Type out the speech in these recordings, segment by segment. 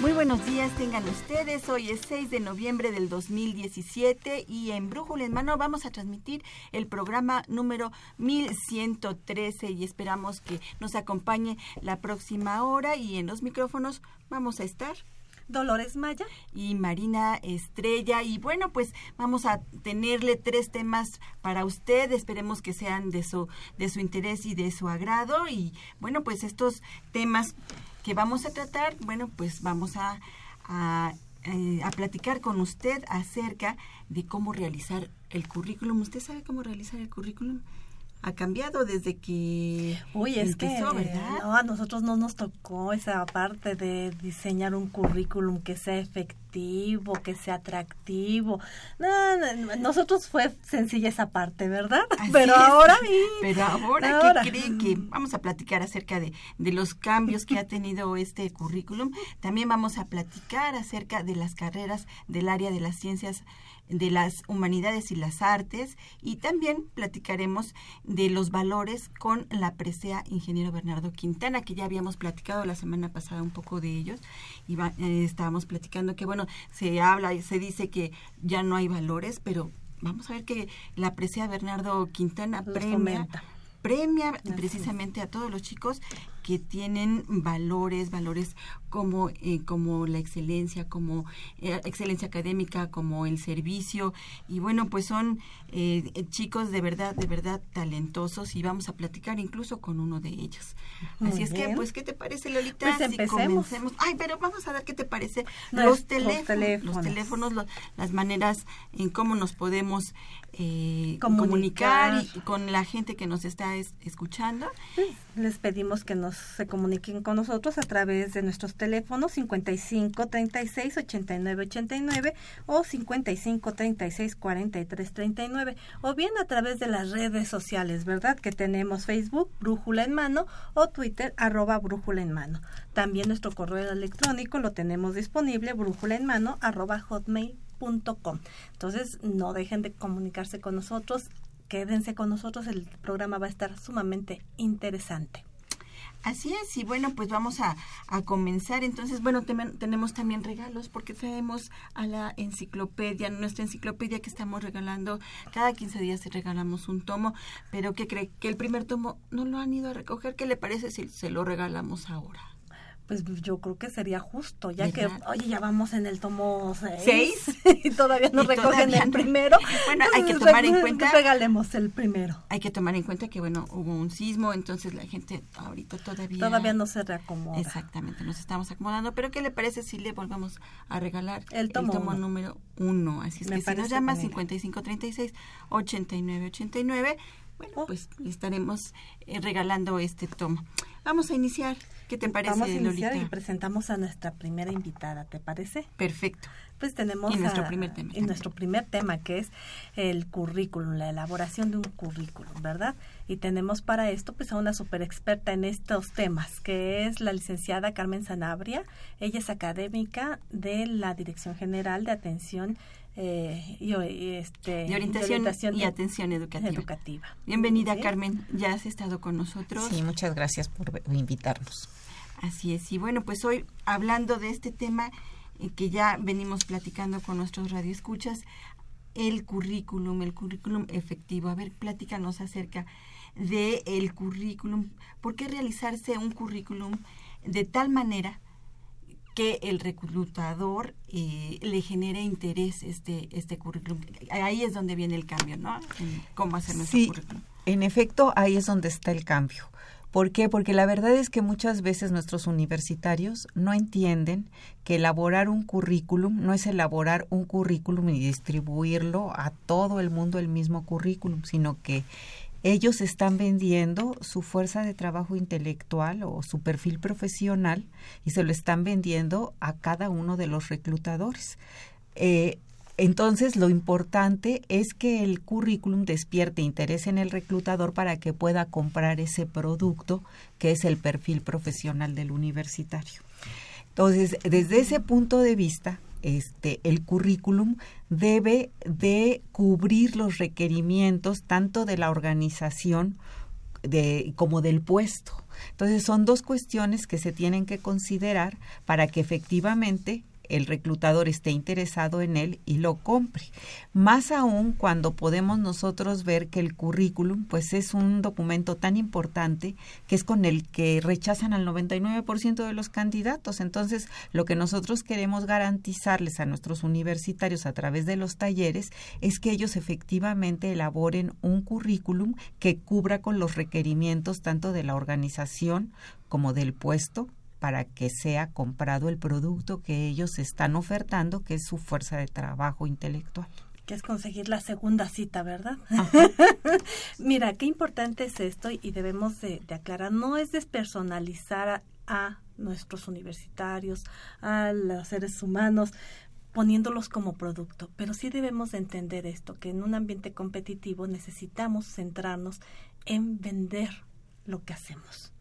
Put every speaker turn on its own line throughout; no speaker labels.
Muy buenos días, tengan ustedes. Hoy es 6 de noviembre del 2017 y en Brújula en Mano vamos a transmitir el programa número 1113 y esperamos que nos acompañe la próxima hora y en los micrófonos vamos a estar
Dolores Maya
y Marina Estrella. Y bueno, pues vamos a tenerle tres temas para usted. Esperemos que sean de su, de su interés y de su agrado. Y bueno, pues estos temas que vamos a tratar, bueno, pues vamos a, a, eh, a platicar con usted acerca de cómo realizar el currículum. ¿Usted sabe cómo realizar el currículum? Ha cambiado desde que
Uy, es que
¿verdad?
No, a nosotros no nos tocó esa parte de diseñar un currículum que sea efectivo, que sea atractivo. No, no, nosotros fue sencilla esa parte, ¿verdad?
Así
pero
es.
ahora
Pero ahora,
Ahora.
¿qué cree que vamos a platicar acerca de, de los cambios que ha tenido este currículum? También vamos a platicar acerca de las carreras del área de las ciencias de las humanidades y las artes y también platicaremos de los valores con la presea ingeniero Bernardo Quintana que ya habíamos platicado la semana pasada un poco de ellos y va- eh, estábamos platicando que bueno se habla y se dice que ya no hay valores pero vamos a ver que la presea Bernardo Quintana
Los
premia
fomenta.
premia
Así
precisamente a todos los chicos que tienen valores, valores como, eh, como la excelencia, como eh, excelencia académica, como el servicio. Y bueno, pues son eh, chicos de verdad, de verdad talentosos y vamos a platicar incluso con uno de ellos.
Muy
Así es que, pues, ¿qué te parece, Lolita?
Pues
si
empecemos.
comencemos? Ay, pero vamos a ver qué te parece los
Nuestros
teléfonos,
teléfonos.
los teléfonos, las maneras en cómo nos podemos eh,
Comunicar.
comunicar y con la gente que nos está es- escuchando.
les pedimos que nos se comuniquen con nosotros a través de nuestros teléfonos 55 36 89 89 o 55 36 43 39 o bien a través de las redes sociales, ¿verdad? Que tenemos Facebook Brújula en Mano o Twitter arroba Brújula en Mano. También nuestro correo electrónico lo tenemos disponible brújula en mano arroba hotmail.com. Entonces no dejen de comunicarse con nosotros. Quédense con nosotros, el programa va a estar sumamente interesante.
Así es, y bueno, pues vamos a, a comenzar. Entonces, bueno, tenemos también regalos porque traemos a la enciclopedia, nuestra enciclopedia que estamos regalando. Cada 15 días regalamos un tomo, pero ¿qué cree? Que el primer tomo no lo han ido a recoger. ¿Qué le parece si se lo regalamos ahora?
Pues yo creo que sería justo, ya que, oye, ya vamos en el tomo 6
¿Seis?
y todavía no recogen
todavía
el primero.
Bueno, hay que tomar en cuenta-
Regalemos el primero.
Hay que tomar en cuenta que, bueno, hubo un sismo, entonces la gente ahorita todavía...
Todavía no se reacomoda.
Exactamente, nos estamos acomodando. Pero ¿qué le parece si le volvamos a regalar
El tomo uno.
número uno? Así es
Me
que si nos llama
buena idea.
5536 8989, bueno,
Oh.
pues le estaremos eh, regalando este tomo. Vamos a iniciar. ¿Qué te parece,
Vamos a iniciar
Lolita?
y presentamos a nuestra primera invitada, ¿te parece?
Perfecto.
Pues tenemos
Y nuestro
a-
primer tema
y nuestro primer tema que es el currículum, la elaboración de un currículum, ¿verdad? Y tenemos para esto pues a una super experta en estos temas, que es la licenciada Carmen Sanabria. Ella es académica de la Dirección General de Atención eh, y, y, este
De orientación, y atención educativa.
educativa.
Bienvenida,
Sí.
Carmen. Ya has estado con nosotros.
Sí, muchas gracias por invitarnos.
Así es. Y bueno, pues hoy hablando de este tema eh, que ya venimos platicando con nuestros radioescuchas, el currículum, el currículum efectivo. A ver, platícanos acerca de el currículum. ¿Por qué realizarse un currículum de tal manera que el reclutador eh, le genere interés este este currículum? Ahí es donde viene el cambio, ¿no? En cómo hacer nuestro
Sí,
currículum.
en efecto, ahí es donde está el cambio. ¿Por qué? Porque la verdad es que muchas veces nuestros universitarios no entienden que elaborar un currículum no es elaborar un currículum y distribuirlo a todo el mundo el mismo currículum, sino que ellos están vendiendo su fuerza de trabajo intelectual o su perfil profesional y se lo están vendiendo a cada uno de los reclutadores. Eh, entonces, lo importante es que el currículum despierte interés en el reclutador para que pueda comprar ese producto que es el perfil profesional del universitario. Entonces, desde ese punto de vista, este, el currículum debe de cubrir los requerimientos tanto de la organización de, como del puesto. Entonces son dos cuestiones que se tienen que considerar para que efectivamente el reclutador esté interesado en él y lo compre. Más aún cuando podemos nosotros ver que el currículum pues es un documento tan importante que es con el que rechazan al 99% de los candidatos. Entonces, lo que nosotros queremos garantizarles a nuestros universitarios a través de los talleres es que ellos efectivamente elaboren un currículum que cubra con los requerimientos tanto de la organización como del puesto para que sea comprado el producto que ellos están ofertando, que es su fuerza de trabajo intelectual.
Que es conseguir la segunda cita, ¿verdad? Mira, qué importante es esto y debemos de, aclarar, no es despersonalizar a, nuestros universitarios, a los seres humanos, poniéndolos como producto, pero sí debemos de entender esto, que en un ambiente competitivo necesitamos centrarnos en vender lo que hacemos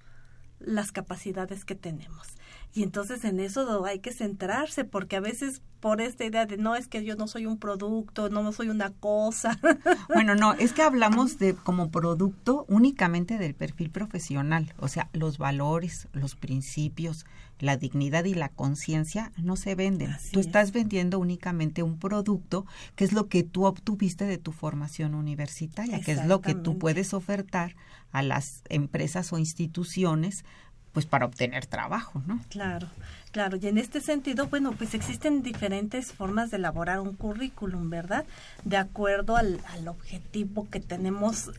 las capacidades que tenemos. Y entonces en eso hay que centrarse, porque a veces por esta idea de no es que yo no soy un producto, no soy una cosa.
Bueno, no, es que hablamos de como producto únicamente del perfil profesional, o sea, los valores, los principios, la dignidad y la conciencia no se venden. tú estás vendiendo únicamente un producto que es lo que tú obtuviste de tu formación universitaria, que es lo que tú puedes ofertar a las empresas o instituciones pues para obtener trabajo, ¿no?
Claro, claro. Y en este sentido, bueno, pues existen diferentes formas de elaborar un currículum, ¿verdad? De acuerdo al, al objetivo que tenemos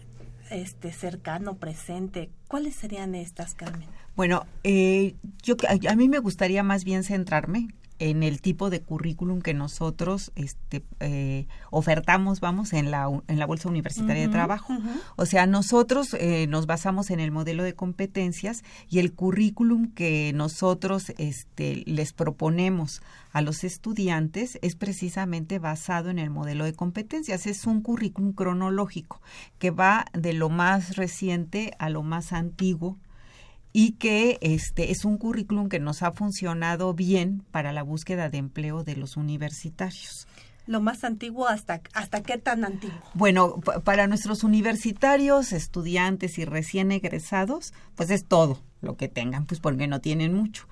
este cercano, presente. ¿Cuáles serían estas, Carmen?
Bueno, eh, yo a, mí me gustaría más bien centrarme en el tipo de currículum que nosotros este, eh, ofertamos, vamos, en la, en la Bolsa Universitaria de Trabajo. O sea, nosotros eh, nos basamos en el modelo de competencias y el currículum que nosotros este, les proponemos a los estudiantes es precisamente basado en el modelo de competencias. Es un currículum cronológico que va de lo más reciente a lo más antiguo y que este es un currículum que nos ha funcionado bien para la búsqueda de empleo de los universitarios.
Lo más antiguo hasta hasta qué tan antiguo?
Bueno, para nuestros universitarios, estudiantes y recién egresados, pues es todo lo que tengan, pues porque no tienen mucho.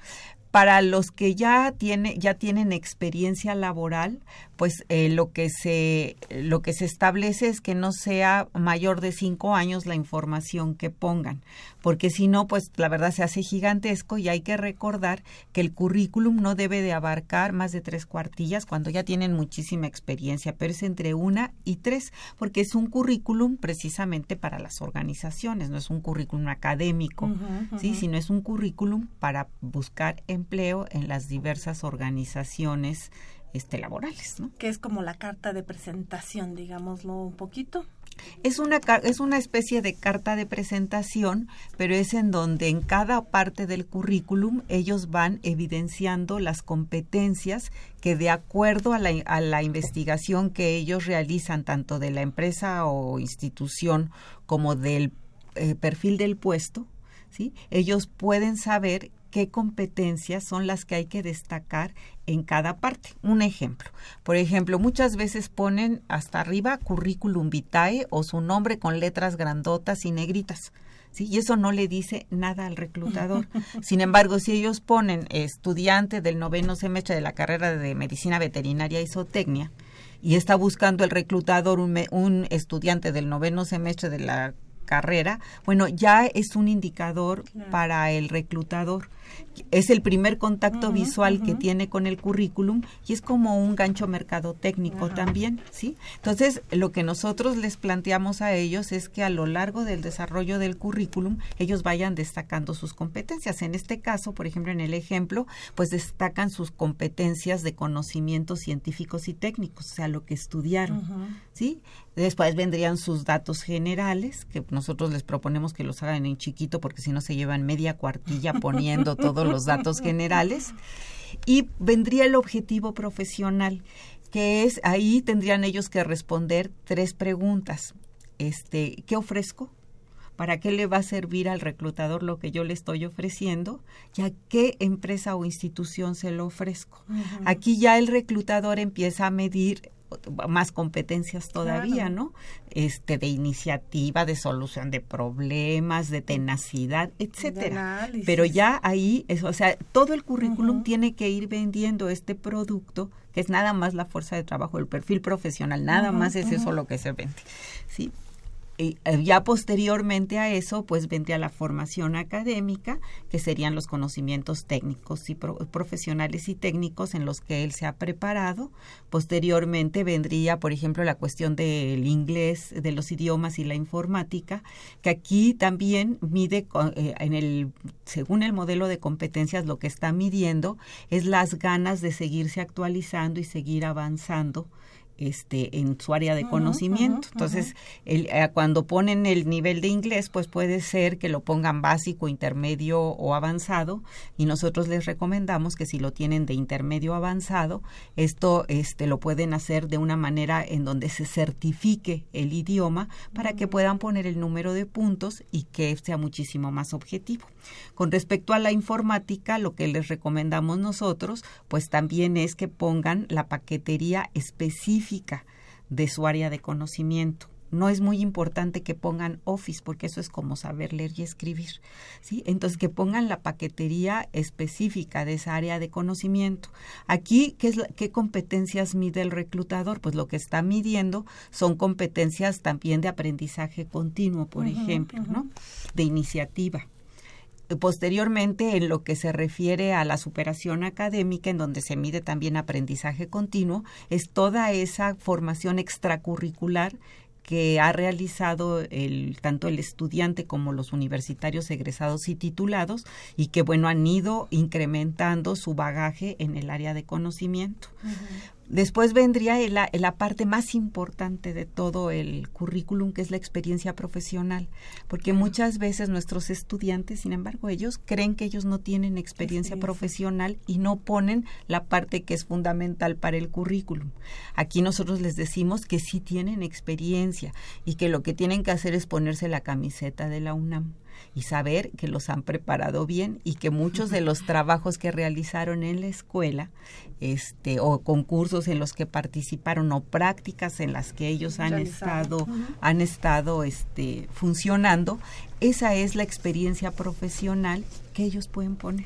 Para los que ya tiene ya tienen experiencia laboral, pues eh, lo que se lo que se establece es que no sea mayor de cinco años la información que pongan porque si no pues la verdad se hace gigantesco y hay que recordar que el currículum no debe de abarcar más de tres cuartillas cuando ya tienen muchísima experiencia pero es entre una y tres porque es un currículum precisamente para las organizaciones no es un currículum académico sí sino es un currículum para buscar empleo en las diversas organizaciones este, laborales. ¿no?
Que es como la carta de presentación, digámoslo un poquito.
Es una, es una especie de carta de presentación, pero es en donde en cada parte del currículum ellos van evidenciando las competencias que de acuerdo a la, a la investigación que ellos realizan, tanto de la empresa o institución como del eh, perfil del puesto, ¿sí? ellos pueden saber qué competencias son las que hay que destacar en cada parte. Un ejemplo, por ejemplo, muchas veces ponen hasta arriba currículum vitae o su nombre con letras grandotas y negritas. ¿Sí? Y eso no le dice nada al reclutador. Sin embargo, si ellos ponen estudiante del noveno semestre de la carrera de medicina veterinaria y zootecnia y está buscando el reclutador un, un estudiante del noveno semestre de la carrera, bueno, ya es un indicador para el reclutador es el primer contacto visual que tiene con el currículum y es como un gancho mercado técnico también, ¿sí? Entonces, lo que nosotros les planteamos a ellos es que a lo largo del desarrollo del currículum ellos vayan destacando sus competencias. En este caso, por ejemplo, en el ejemplo, pues destacan sus competencias de conocimientos científicos y técnicos, o sea, lo que estudiaron, ¿sí? Después vendrían sus datos generales, que nosotros les proponemos que los hagan en chiquito porque si no se llevan media cuartilla poniendo todos los datos generales. Y vendría el objetivo profesional, que es ahí tendrían ellos que responder tres preguntas. Este, ¿qué ofrezco? ¿Para qué le va a servir al reclutador lo que yo le estoy ofreciendo? ¿Y a qué empresa o institución se lo ofrezco? Aquí ya el reclutador empieza a medir más competencias todavía, ¿no? Este de iniciativa, de solución de problemas, de tenacidad, etcétera. Pero ya ahí, es, o sea, todo el currículum tiene que ir vendiendo este producto que es nada más la fuerza de trabajo, el perfil profesional, nada más es eso lo que se vende. Sí, eh, ya posteriormente a eso, pues vendría la formación académica, que serían los conocimientos técnicos y profesionales y técnicos en los que él se ha preparado. Posteriormente vendría, por ejemplo, la cuestión del inglés, de los idiomas y la informática, que aquí también mide eh, en el según el modelo de competencias lo que está midiendo es las ganas de seguirse actualizando y seguir avanzando este en su área de conocimiento. Entonces, el, eh, cuando ponen el nivel de inglés, pues puede ser que lo pongan básico, intermedio o avanzado y nosotros les recomendamos que si lo tienen de intermedio avanzado, esto este lo pueden hacer de una manera en donde se certifique el idioma para que puedan poner el número de puntos y que sea muchísimo más objetivo. Con respecto a la informática, lo que les recomendamos nosotros, pues también es que pongan la paquetería específica de su área de conocimiento. No es muy importante que pongan Office porque eso es como saber leer y escribir, ¿sí? Entonces que pongan la paquetería específica de esa área de conocimiento. Aquí ¿qué es qué competencias mide el reclutador? Pues lo que está midiendo son competencias también de aprendizaje continuo, por ejemplo, ¿no? De iniciativa posteriormente, en lo que se refiere a la superación académica, en donde se mide también aprendizaje continuo, es toda esa formación extracurricular que ha realizado el, tanto el estudiante como los universitarios egresados y titulados y que bueno han ido incrementando su bagaje en el área de conocimiento. Después vendría la, la, parte más importante de todo el currículum, que es la experiencia profesional, porque muchas veces nuestros estudiantes, sin embargo, ellos creen que ellos no tienen experiencia profesional y no ponen la parte que es fundamental para el currículum. Aquí nosotros les decimos que sí tienen experiencia y que lo que tienen que hacer es ponerse la camiseta de la UNAM y saber que los han preparado bien y que muchos de los trabajos que realizaron en la escuela este o concursos en los que participaron o prácticas en las que ellos han estado han estado este funcionando esa es la experiencia profesional que ellos pueden poner.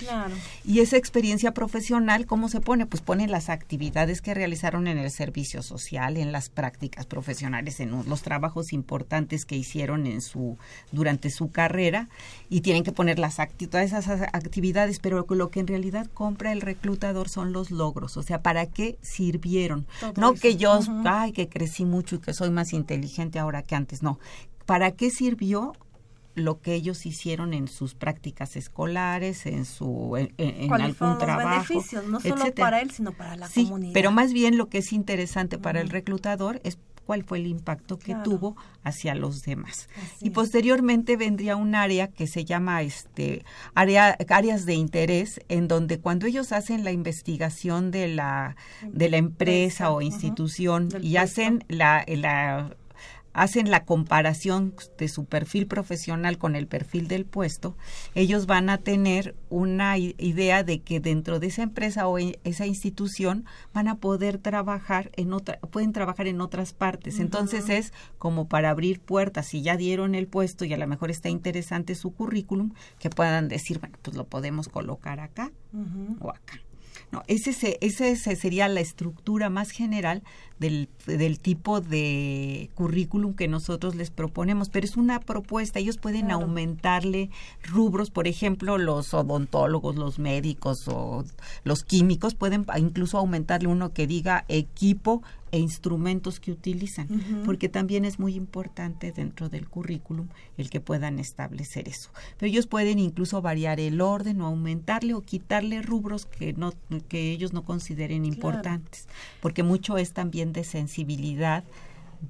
Y esa experiencia profesional, ¿cómo se pone? Pues ponen las actividades que realizaron en el servicio social, en las prácticas profesionales, en los trabajos importantes que hicieron en su durante su carrera y tienen que poner las todas esas actividades, pero lo que en realidad compra el reclutador son los logros, o sea, ¿para qué sirvieron? no que yo, ay, que crecí mucho y que soy más inteligente ahora que antes, no. ¿Para qué sirvió lo que ellos hicieron en sus prácticas escolares, en su en, algún trabajo,
beneficios, no solo para él, sino para la
sí,
comunidad.
Pero más bien lo que es interesante para el reclutador es cuál fue el impacto que tuvo hacia los demás. y posteriormente vendría un área que se llama este área áreas de interés en donde cuando ellos hacen la investigación de la de la empresa o institución y hacen la, la hacen la comparación de su perfil profesional con el perfil del puesto, ellos van a tener una idea de que dentro de esa empresa o e, esa institución van a poder trabajar en otra, pueden trabajar en otras partes. Entonces es como para abrir puertas, si ya dieron el puesto y a lo mejor está interesante su currículum, que puedan decir, bueno, pues lo podemos colocar acá o acá. No, ese, ese, sería la estructura más general del, del, tipo de currículum que nosotros les proponemos, pero es una propuesta, ellos pueden aumentarle rubros, por ejemplo, los odontólogos, los médicos o los químicos pueden incluso aumentarle uno que diga equipo e instrumentos que utilizan, porque también es muy importante dentro del currículum el que puedan establecer eso. Pero ellos pueden incluso variar el orden o aumentarle o quitarle rubros que no que ellos no consideren importantes, porque mucho es también de sensibilidad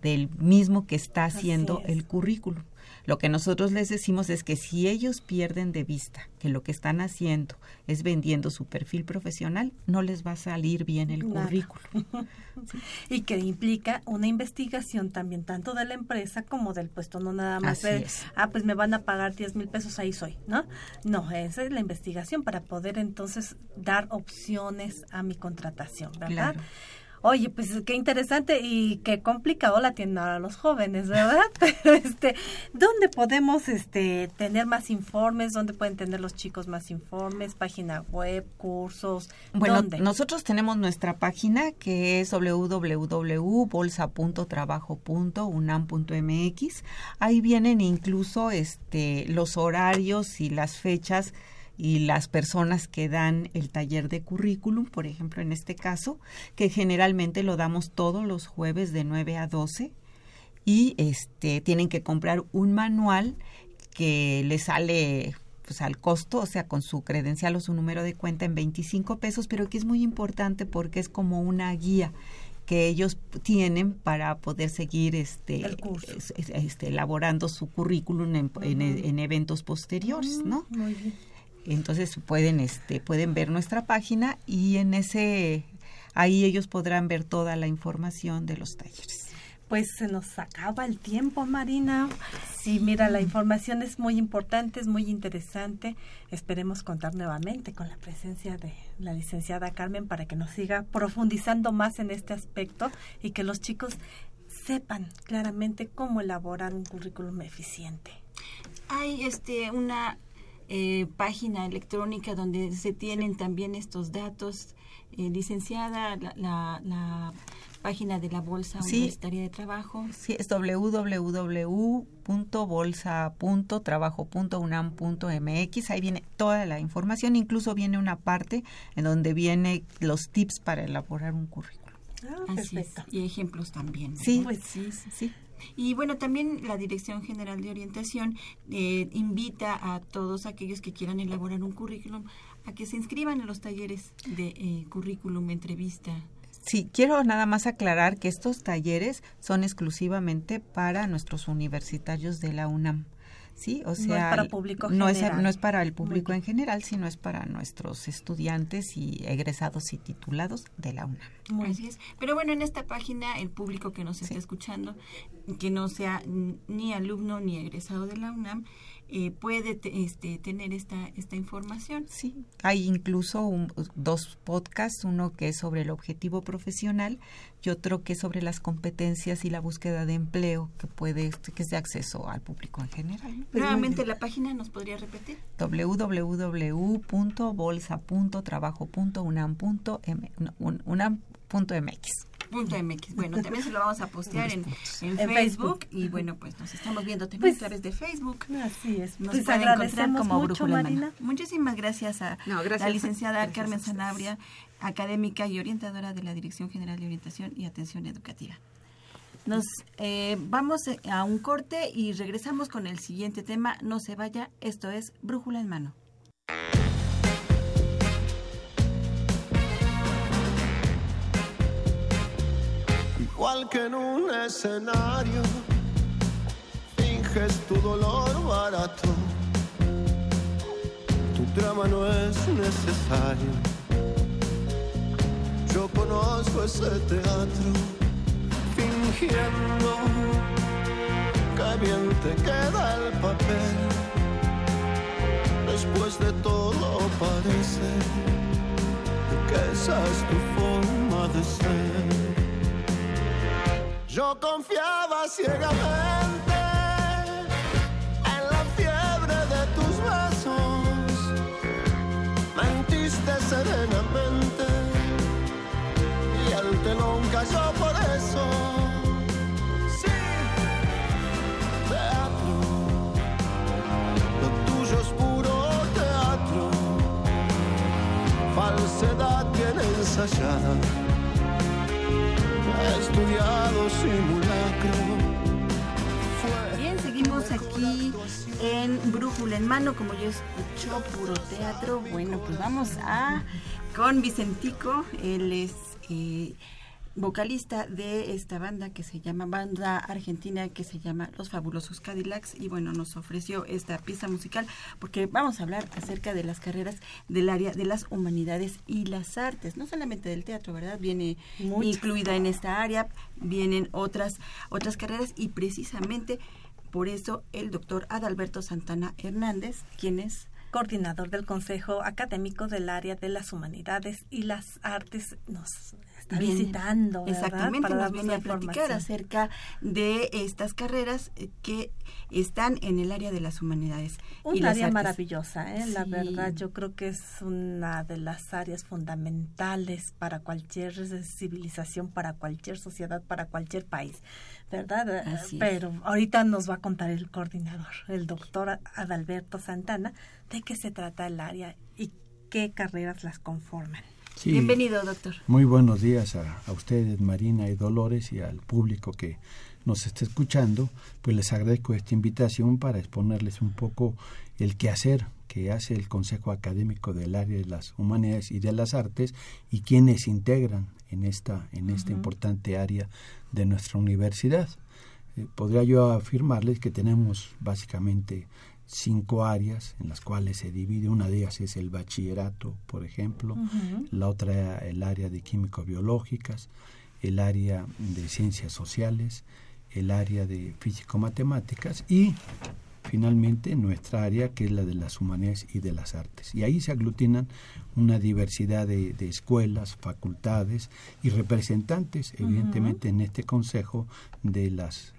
del mismo que está haciendo
es.
el currículum. Lo que nosotros les decimos es que si ellos pierden de vista que lo que están haciendo es vendiendo su perfil profesional, no les va a salir bien el
Nada.
currículum.
y que implica una investigación también tanto de la empresa como del puesto, no nada más ah, pues me van a pagar 10 mil pesos, ahí soy, ¿no? No, esa es la investigación para poder entonces dar opciones a mi contratación, ¿verdad?
Claro.
Oye, pues qué interesante y qué complicado la tienen ahora los jóvenes, ¿verdad? Pero este, ¿dónde podemos este tener más informes? ¿Dónde pueden tener los chicos más informes? Página web, cursos,
Bueno,
¿dónde?
nosotros tenemos nuestra página que es www.bolsa.trabajo.unam.mx. Ahí vienen incluso este los horarios y las fechas y las personas que dan el taller de currículum, por ejemplo, en este caso, que generalmente lo damos todos los jueves de 9 a 12 y este tienen que comprar un manual que les sale pues al costo, o sea, con su credencial o su número de cuenta en 25 pesos, pero que es muy importante porque es como una guía que ellos tienen para poder seguir este,
El curso.
este elaborando su currículum en, en- en eventos posteriores, ¿no?
Muy bien.
Entonces pueden este pueden ver nuestra página y en ese ahí ellos podrán ver toda la información de los talleres.
Pues se nos acaba el tiempo, Marina. Sí, mira, la información es muy importante, es muy interesante. Esperemos contar nuevamente con la presencia de la licenciada Carmen para que nos siga profundizando más en este aspecto y que los chicos sepan claramente cómo elaborar un currículum eficiente.
Hay este una eh, página electrónica donde se tienen también estos datos. Eh, licenciada, la, la, la página de la Bolsa
Sí.
Universitaria de Trabajo.
Sí, es www.bolsa.trabajo.unam.mx. Ahí viene toda la información, incluso viene una parte en donde viene los tips para elaborar un currículum.
Ah,
Así es.
perfecto.
Y ejemplos también. ¿verdad?
Sí,
Pues
sí, sí, sí.
Y bueno, también la Dirección General de Orientación eh, invita a todos aquellos que quieran elaborar un currículum a que se inscriban en los talleres de eh, currículum, entrevista.
Sí, quiero nada más aclarar que estos talleres son exclusivamente para nuestros universitarios de la UNAM. Sí, o
No es
sea,
para público
no es,
general.
no es para el público en general, sino es para nuestros estudiantes y egresados y titulados de la UNAM.
Muy
Así es. Pero bueno, en esta página, el público que nos está escuchando, que no sea ni alumno ni egresado de la UNAM, eh, puede te- este, tener esta, esta información.
Sí, hay incluso un- dos podcasts, uno que es sobre el objetivo profesional y otro que es sobre las competencias y la búsqueda de empleo que puede este, que es de acceso al público en general. ¿no?
Pues
Nuevamente, la página nos podría repetir.
www.bolsa.trabajo.unam.mx.
Punto MX. Bueno, también se lo vamos a postear en, en
En
Facebook.
Facebook.
Y bueno, pues nos estamos viendo también
Pues,
a través de Facebook.
Así es.
Nos
Pues
pueden encontrar como
mucho,
Brújula en Mano.
Marina.
Muchísimas gracias a
No, gracias.
la licenciada
Gracias
Carmen. Sanabria, académica y orientadora de la Dirección General de Orientación y Atención Educativa. Nos eh, vamos eh, a un corte y regresamos con el siguiente tema. No se vaya, esto es Brújula en Mano.
Igual que en un escenario, finges tu dolor barato. Tu drama no es necesario. Yo conozco ese teatro, fingiendo que bien te queda el papel. Después de todo parece que esa es tu forma de ser. Yo confiaba ciegamente en la fiebre de tus besos. Mentiste serenamente y el telón cayó por eso. Sí, teatro, lo tuyo es puro teatro. Falsedad bien ensayada
Bien, seguimos aquí en Brújula en Mano, como yo escucho puro teatro. Bueno, pues vamos a con Vicentico. Él es eh, vocalista de esta banda que se llama banda argentina que se llama Los Fabulosos Cadillacs y bueno nos ofreció esta pieza musical porque vamos a hablar acerca de las carreras del área de las humanidades y las artes no solamente del teatro verdad viene incluida en esta área vienen otras otras carreras y precisamente por eso el doctor Adalberto Santana Hernández quien es
coordinador del Consejo Académico del Área de las Humanidades y las Artes, nos está visitando.
Exactamente, Para nos viene a platicar acerca de estas carreras eh, que están en el área de las humanidades.
Un área maravillosa, ¿eh? la verdad, yo creo que es una de las áreas fundamentales para cualquier civilización, para cualquier sociedad, para cualquier país. ¿verdad? Pero ahorita nos va a contar el coordinador, el doctor Adalberto Santana, de qué se trata el área y qué carreras las conforman.
Bienvenido, doctor.
Muy buenos días a, a, ustedes, Marina y Dolores, y al público que nos está escuchando. Pues les agradezco esta invitación para exponerles un poco el quehacer que hace el Consejo Académico del Área de las Humanidades y de las Artes y quienes integran en esta, en esta importante área de nuestra universidad. Eh, podría yo afirmarles que tenemos básicamente cinco áreas en las cuales se divide. Una de ellas es el bachillerato, por ejemplo, la otra el área de químico-biológicas, el área de ciencias sociales, el área de físico-matemáticas y finalmente nuestra área que es la de las humanidades y de las artes. Y ahí se aglutinan una diversidad de, escuelas, facultades y representantes, evidentemente, en este consejo de las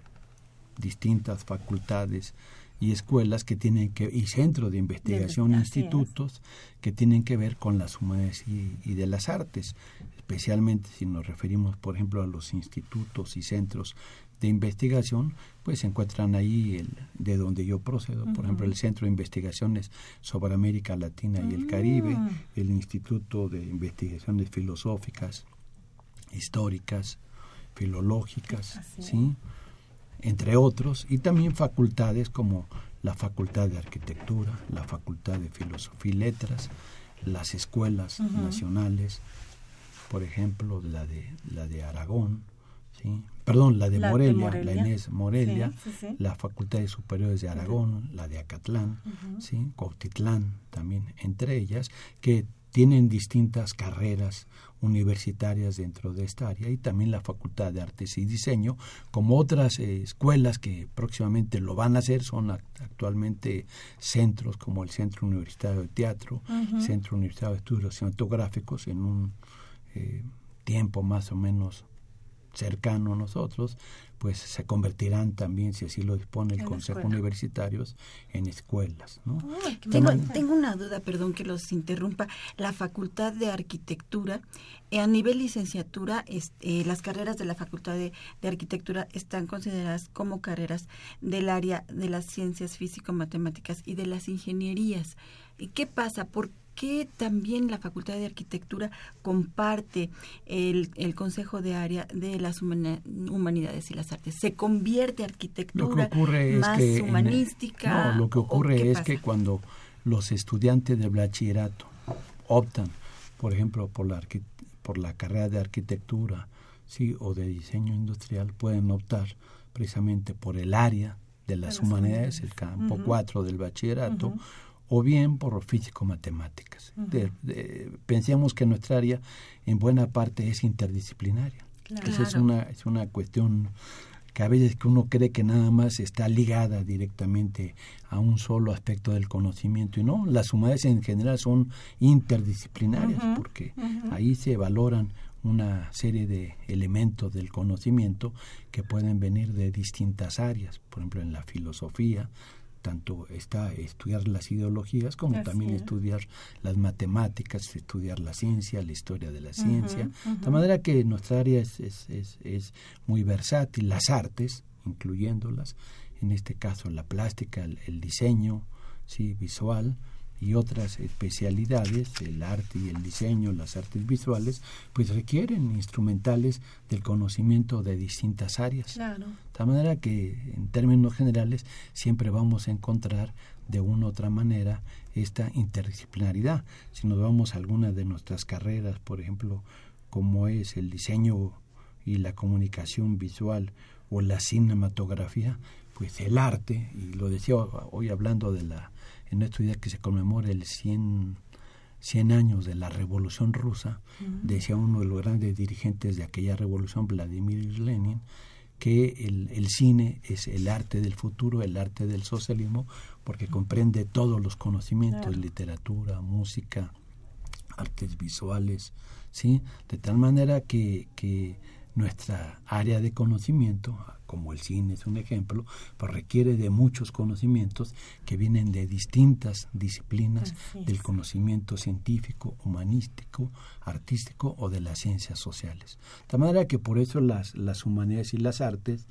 distintas facultades y escuelas que tienen que y centros de investigación, institutos que tienen que ver con las humanidades y, y, de las artes, especialmente si nos referimos, por ejemplo, a los institutos y centros de investigación, pues se encuentran ahí el, de donde yo procedo, por ejemplo, el Centro de Investigaciones sobre América Latina y el Caribe, mm. el Instituto de Investigaciones Filosóficas, Históricas, Filológicas, ¿sí? Entre otros, y también facultades como la Facultad de Arquitectura, la Facultad de Filosofía y Letras, las escuelas nacionales, por ejemplo, la de, la de Aragón, ¿sí? perdón, la de, Morelia, la Inés Morelia, la Facultad de Superiores de Aragón, la de Acatlán, ¿sí? Cuautitlán también, entre ellas, que tienen distintas carreras universitarias dentro de esta área y también la Facultad de Artes y Diseño, como otras eh, escuelas que próximamente lo van a hacer, son actualmente centros como el Centro Universitario de Teatro, Centro Universitario de Estudios Cinematográficos, en un eh, tiempo más o menos cercano a nosotros, pues se convertirán también, si así lo dispone el Consejo Universitario, en escuelas. ¿no?
tengo, tengo, una duda, perdón que los interrumpa. La Facultad de Arquitectura, eh, a nivel licenciatura, este, las carreras de la Facultad de, de, Arquitectura están consideradas como carreras del área de las ciencias físico-matemáticas y de las ingenierías. ¿Qué pasa? ¿Por que también la Facultad de Arquitectura comparte el, el Consejo de Área de las Humanidades y las Artes. ¿Se convierte arquitectura más humanística?
no, lo que ocurre es que cuando los estudiantes de bachillerato optan, por ejemplo, por la, por la carrera de arquitectura sí, o de diseño industrial, pueden optar precisamente por el área de las, humanidades, el campo 4 del bachillerato, o bien por físico-matemáticas. pensemos que nuestra área en buena parte es interdisciplinaria. Esa es una, es una cuestión que a veces que uno cree que nada más está ligada directamente a un solo aspecto del conocimiento y no, las humanidades en general son interdisciplinarias porque ahí se valoran una serie de elementos del conocimiento que pueden venir de distintas áreas, por ejemplo en la filosofía, tanto está estudiar las ideologías como también estudiar las matemáticas, estudiar la ciencia, la historia de la ciencia. De manera que nuestra área es, es, es, es, muy versátil, las artes, incluyéndolas, en este caso la plástica, el, el diseño sí, visual, y otras especialidades, el arte y el diseño, las artes visuales, pues requieren instrumentales del conocimiento de distintas áreas. De tal manera que en términos generales siempre vamos a encontrar de una u otra manera esta interdisciplinaridad. Si nos vamos a alguna de nuestras carreras, por ejemplo, como es el diseño y la comunicación visual o la cinematografía, pues el arte, y lo decía hoy hablando de la, en estos días que se conmemora el 100, 100 años de la Revolución Rusa, decía uno de los grandes dirigentes de aquella revolución, Vladimir Lenin, que el, el, cine es el arte del futuro, el arte del socialismo, porque comprende todos los conocimientos, literatura, música, artes visuales, ¿sí? De tal manera que, que nuestra área de conocimiento, como el cine es un ejemplo, pues requiere de muchos conocimientos que vienen de distintas disciplinas del conocimiento científico, humanístico, artístico o de las ciencias sociales. De manera que por eso las, las humanidades y las artes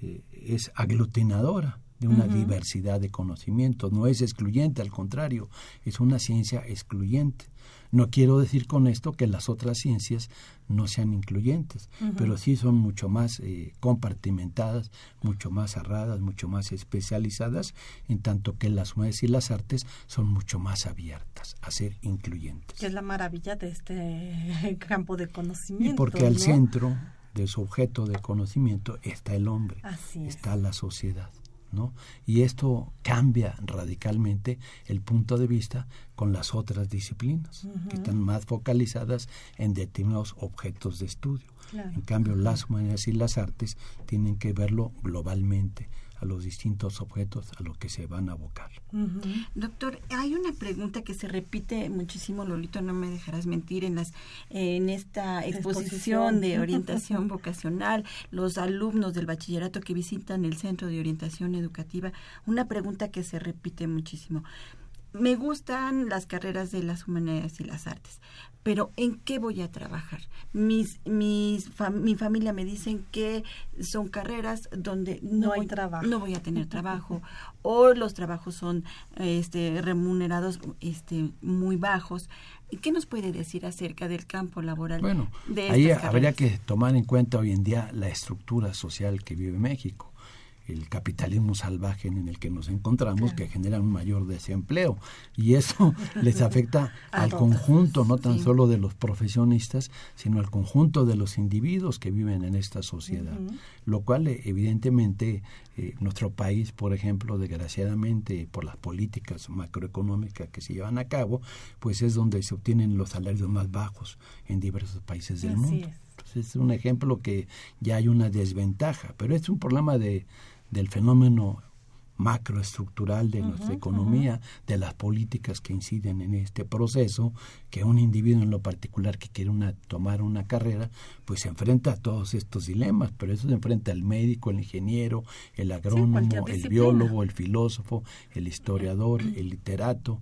eh, es aglutinadora de una diversidad de conocimientos, no es excluyente, al contrario, es una ciencia excluyente. No quiero decir con esto que las otras ciencias no sean incluyentes, pero sí son mucho más eh, compartimentadas, mucho más cerradas, mucho más especializadas, en tanto que las humanidades y las artes son mucho más abiertas a ser incluyentes.
Que es la maravilla de este campo de conocimiento.
Y porque al centro de su objeto de conocimiento está el hombre, está la sociedad. Y esto cambia radicalmente el punto de vista con las otras disciplinas, que están más focalizadas en determinados objetos de estudio. En cambio, las humanidades y las artes tienen que verlo globalmente, a los distintos objetos a los que se van a abocar.
Doctor, hay una pregunta que se repite muchísimo, Lolito, no me dejarás mentir, en las en esta exposición, de orientación vocacional, los alumnos del bachillerato que visitan el Centro de Orientación Educativa, una pregunta que se repite muchísimo. Me gustan las carreras de las humanidades y las artes, pero ¿en qué voy a trabajar? Mis, mis mi familia me dicen que son carreras donde no,
hay trabajo.
no voy a tener trabajo o los trabajos son este, remunerados este, muy bajos. ¿Qué nos puede decir acerca del campo laboral?
Bueno, ahí habría que tomar en cuenta hoy en día la estructura social que vive México el capitalismo salvaje en el que nos encontramos que genera un mayor desempleo. Y eso les afecta al conjunto no tan solo de los profesionistas sino al conjunto de los individuos que viven en esta sociedad. Lo cual eh, evidentemente eh, nuestro país por ejemplo desgraciadamente por las políticas macroeconómicas que se llevan a cabo pues es donde se obtienen los salarios más bajos en diversos países del mundo. Entonces, es un ejemplo que ya hay una desventaja pero es un problema de del fenómeno macroestructural de nuestra economía, de las políticas que inciden en este proceso, que un individuo en lo particular que quiere una, tomar una carrera, pues se enfrenta a todos estos dilemas, pero eso se enfrenta al médico, el ingeniero, el agrónomo, el biólogo, el filósofo, el historiador, el literato,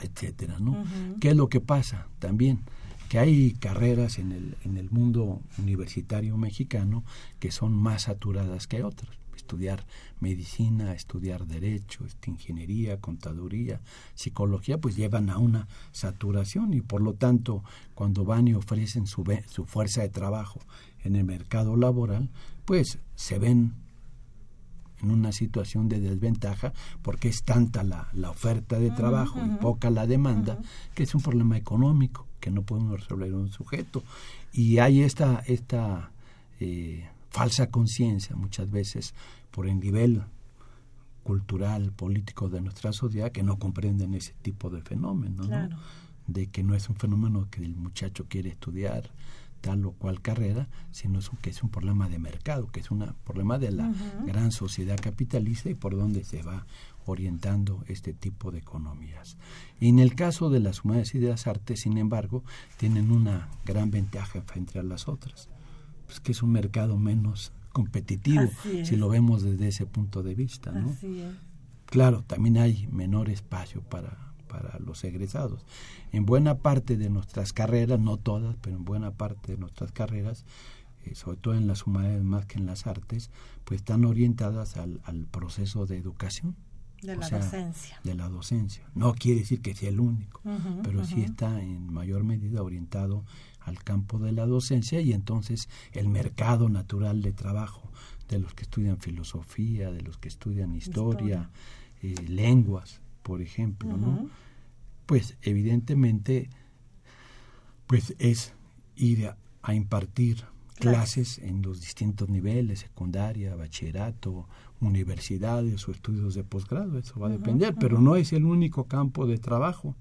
etcétera, ¿no? ¿Qué es lo que pasa también? que hay carreras en el, en el mundo universitario mexicano que son más saturadas que otras estudiar medicina, estudiar derecho, este, ingeniería, contaduría, psicología, pues llevan a una saturación y por lo tanto cuando van y ofrecen su, su fuerza de trabajo en el mercado laboral, pues se ven en una situación de desventaja porque es tanta la, la oferta de trabajo y poca la demanda que es un problema económico que no podemos resolver un sujeto. Y hay esta esta eh, falsa conciencia muchas veces por el nivel cultural, político de nuestra sociedad que no comprenden ese tipo de fenómenos, de que no es un fenómeno que el muchacho quiere estudiar tal o cual carrera, sino es que es un problema de mercado, que es un problema de la gran sociedad capitalista y por donde se va orientando este tipo de economías. Y en el caso de las humanidades y de las artes, sin embargo, tienen una gran ventaja frente a las otras, pues que es un mercado menos competitivo si lo vemos desde ese punto de vista. ¿no? Claro, también hay menor espacio para, para los egresados. En buena parte de nuestras carreras, no todas, pero en buena parte de nuestras carreras, eh, sobre todo en las humanidades más que en las artes, pues están orientadas al, al proceso de educación.
De la docencia.
De la docencia. No quiere decir que sea el único, pero sí está en mayor medida orientado al campo de la docencia y entonces el mercado natural de trabajo de los que estudian filosofía, de los que estudian historia, eh, lenguas, por ejemplo, ¿no? Pues evidentemente, pues es ir a, impartir clases en los distintos niveles, secundaria, bachillerato, universidades o estudios de posgrado, eso va a depender, pero no es el único campo de trabajo.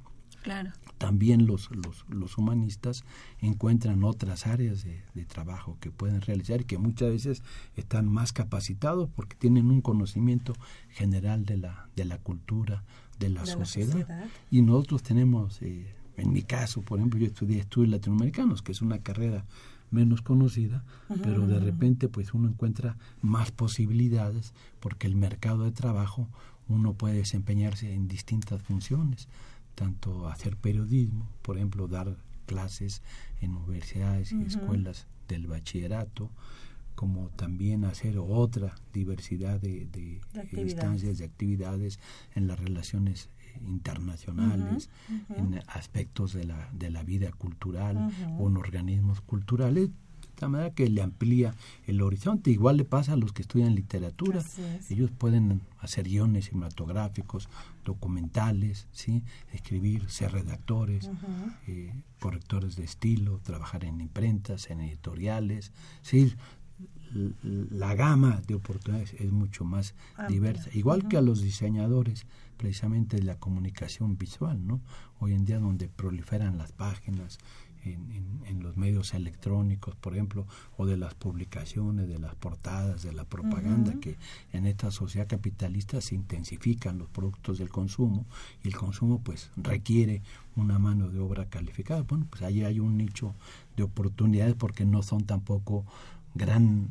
Claro.
También los, los, los humanistas encuentran otras áreas de, de, trabajo que pueden realizar y que muchas veces están más capacitados porque tienen un conocimiento general de la, de la cultura, de la,
De la
sociedad.
sociedad.
Y nosotros tenemos, eh, en mi caso, por ejemplo, yo estudié estudios latinoamericanos, que es una carrera menos conocida, pero de repente pues uno encuentra más posibilidades porque el mercado de trabajo uno puede desempeñarse en distintas funciones, tanto hacer periodismo, por ejemplo, dar clases en universidades y escuelas del bachillerato, como también hacer otra diversidad de, de
De actividades.
instancias, de actividades en las relaciones eh, internacionales, en aspectos de la, de la vida cultural o en organismos culturales, tal manera que le amplía el horizonte. Igual le pasa a los que estudian literatura. Ellos pueden hacer guiones cinematográficos, documentales, ¿sí? escribir, ser redactores, eh, correctores de estilo, trabajar en imprentas, en editoriales. Sí, la gama de oportunidades es mucho más
Amplia.
diversa. Igual que a los diseñadores precisamente de la comunicación visual, ¿no? Hoy en día donde proliferan las páginas, en, en- en los medios electrónicos, por ejemplo, o de las publicaciones, de las portadas, de la propaganda, que en esta sociedad capitalista se intensifican los productos del consumo y el consumo pues requiere una mano de obra calificada. Bueno, pues ahí hay un nicho de oportunidades porque no son tampoco gran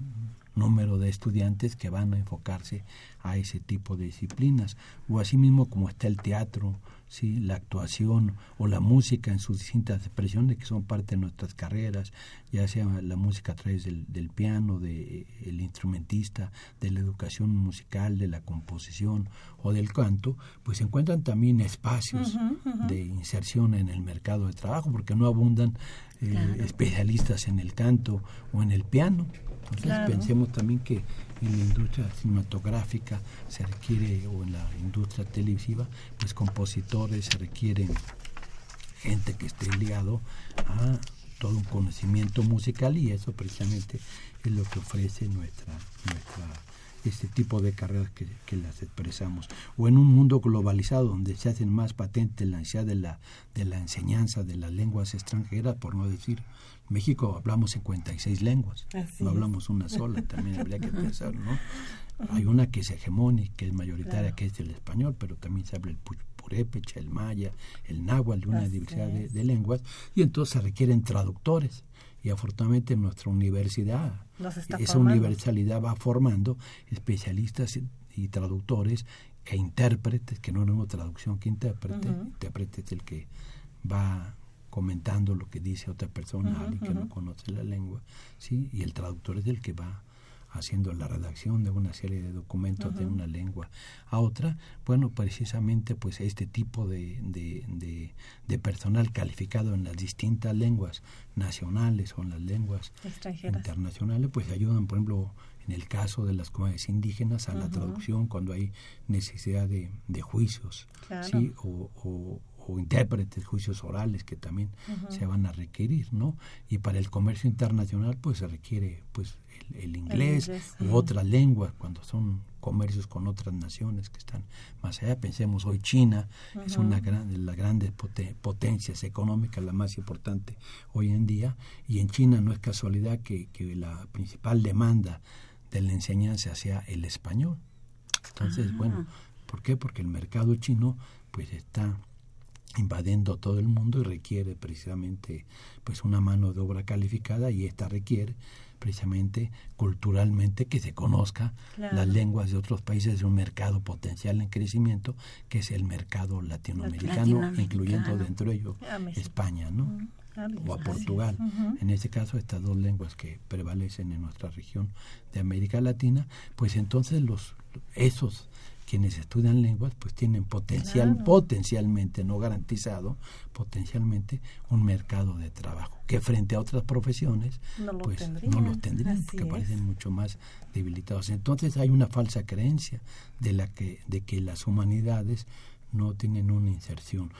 número de estudiantes que van a enfocarse a ese tipo de disciplinas. O asimismo como está el teatro sí la actuación o la música en sus distintas expresiones que son parte de nuestras carreras ya sea la música a través del, del piano de el instrumentista de la educación musical de la composición o del canto pues se encuentran también espacios de inserción en el mercado de trabajo porque no abundan eh, especialistas en el canto o en el piano. Entonces
Claro.
pensemos también que en la industria cinematográfica se requiere, o en la industria televisiva, pues compositores, se requiere gente que esté ligado a todo un conocimiento musical y eso precisamente es lo que ofrece nuestra, nuestra este tipo de carreras que, que las expresamos. O en un mundo globalizado donde se hacen más patentes la necesidad de la, de la enseñanza de las lenguas extranjeras, por no decir, México hablamos 56 lenguas,
Así
no hablamos una sola, también habría que pensar, ¿no? Hay una que es hegemónica, que es mayoritaria, que es el español, pero también se habla el pu- purépecha, el maya, el náhuatl, una
Así
diversidad de, de lenguas, y entonces se requieren traductores. Y afortunadamente nuestra universidad, esa
formando.
universalidad va formando especialistas y, traductores e intérpretes, que no es una traducción que intérprete, intérprete es el que va comentando lo que dice otra persona, alguien que no conoce la lengua, ¿sí? y el traductor es el que va haciendo la redacción de una serie de documentos de una lengua a otra, bueno, precisamente pues este tipo de, de, de, de personal calificado en las distintas lenguas nacionales o en las lenguas
Extranjeras.
internacionales, pues ayudan, por ejemplo, en el caso de las comunidades indígenas a la traducción cuando hay necesidad de, de juicios,
Claro.
¿sí? o, o, o intérpretes, juicios orales que también se van a requerir, ¿no? Y para el comercio internacional, pues se requiere, pues, el, el inglés,
inglés,
u otras lenguas cuando son comercios con otras naciones que están más allá. Pensemos hoy China es una gran, de las grandes pote- potencias económicas, la más importante hoy en día, y en China no es casualidad que, que la principal demanda de la enseñanza sea el español. Entonces, bueno, ¿por qué? Porque el mercado chino pues está invadiendo todo el mundo y requiere precisamente pues una mano de obra calificada y esta requiere precisamente culturalmente que se conozca
Claro.
las lenguas de otros países de un mercado potencial en crecimiento que es el mercado latinoamericano,
Latinoamericano.
incluyendo dentro de ello
A México.
España, ¿no?
Claro,
o a
es.
Portugal. En este caso, estas dos lenguas que prevalecen en nuestra región de América Latina, pues entonces los esos quienes estudian lenguas pues tienen potencial
Claro.
potencialmente no garantizado potencialmente un mercado de trabajo que frente a otras profesiones
No
pues
tendrían.
no los tendrían
Así
porque
es.
parecen mucho más debilitados entonces hay una falsa creencia de la que de que las humanidades no tienen una inserción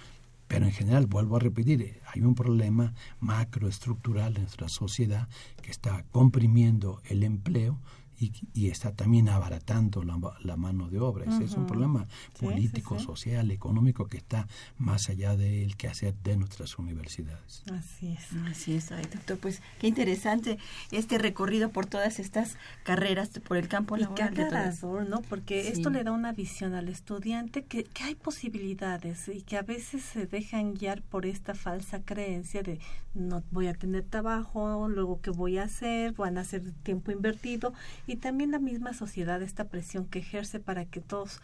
Pero en general, vuelvo a repetir, hay un problema macroestructural en nuestra sociedad que está comprimiendo el empleo y, está también abaratando la, mano de obra. Es un problema político, social, económico que está más allá del quehacer de nuestras universidades.
Así es. Así es, doctor. Pues qué interesante este recorrido por todas estas carreras, por el campo laboral.
Y qué ¿no? Porque esto le da una visión al estudiante que, que hay posibilidades y que a veces se dejan guiar por esta falsa creencia de no voy a tener trabajo, luego qué voy a hacer, van a hacer tiempo invertido. Y también la misma sociedad, esta presión que ejerce para que todos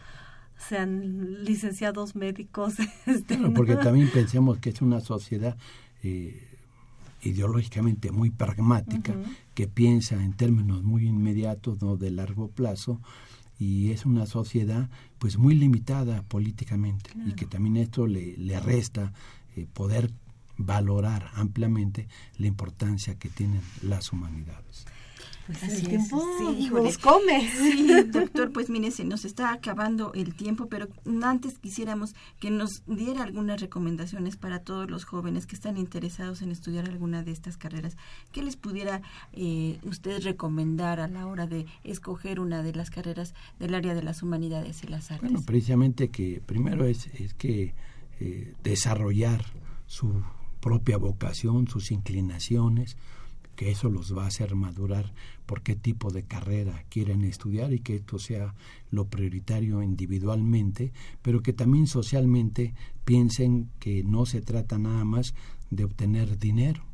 sean licenciados médicos.
Este, porque también pensemos que es una sociedad eh, ideológicamente muy pragmática, que piensa en términos muy inmediatos, no de largo plazo, y es una sociedad pues muy limitada políticamente. Y que también esto le, le resta eh, poder valorar ampliamente la importancia que tienen las humanidades.
Pues el tiempo nos come. Sí, doctor, pues mire, se nos está acabando el tiempo, pero antes quisiéramos que nos diera algunas recomendaciones para todos los jóvenes que están interesados en estudiar alguna de estas carreras. ¿Qué les pudiera eh, usted recomendar a la hora de escoger una de las carreras del área de las humanidades y las artes?
Bueno, precisamente que primero es, es que eh, desarrollar su propia vocación, sus inclinaciones, que eso los va a hacer madurar por qué tipo de carrera quieren estudiar y que esto sea lo prioritario individualmente, pero que también socialmente piensen que no se trata nada más de obtener dinero,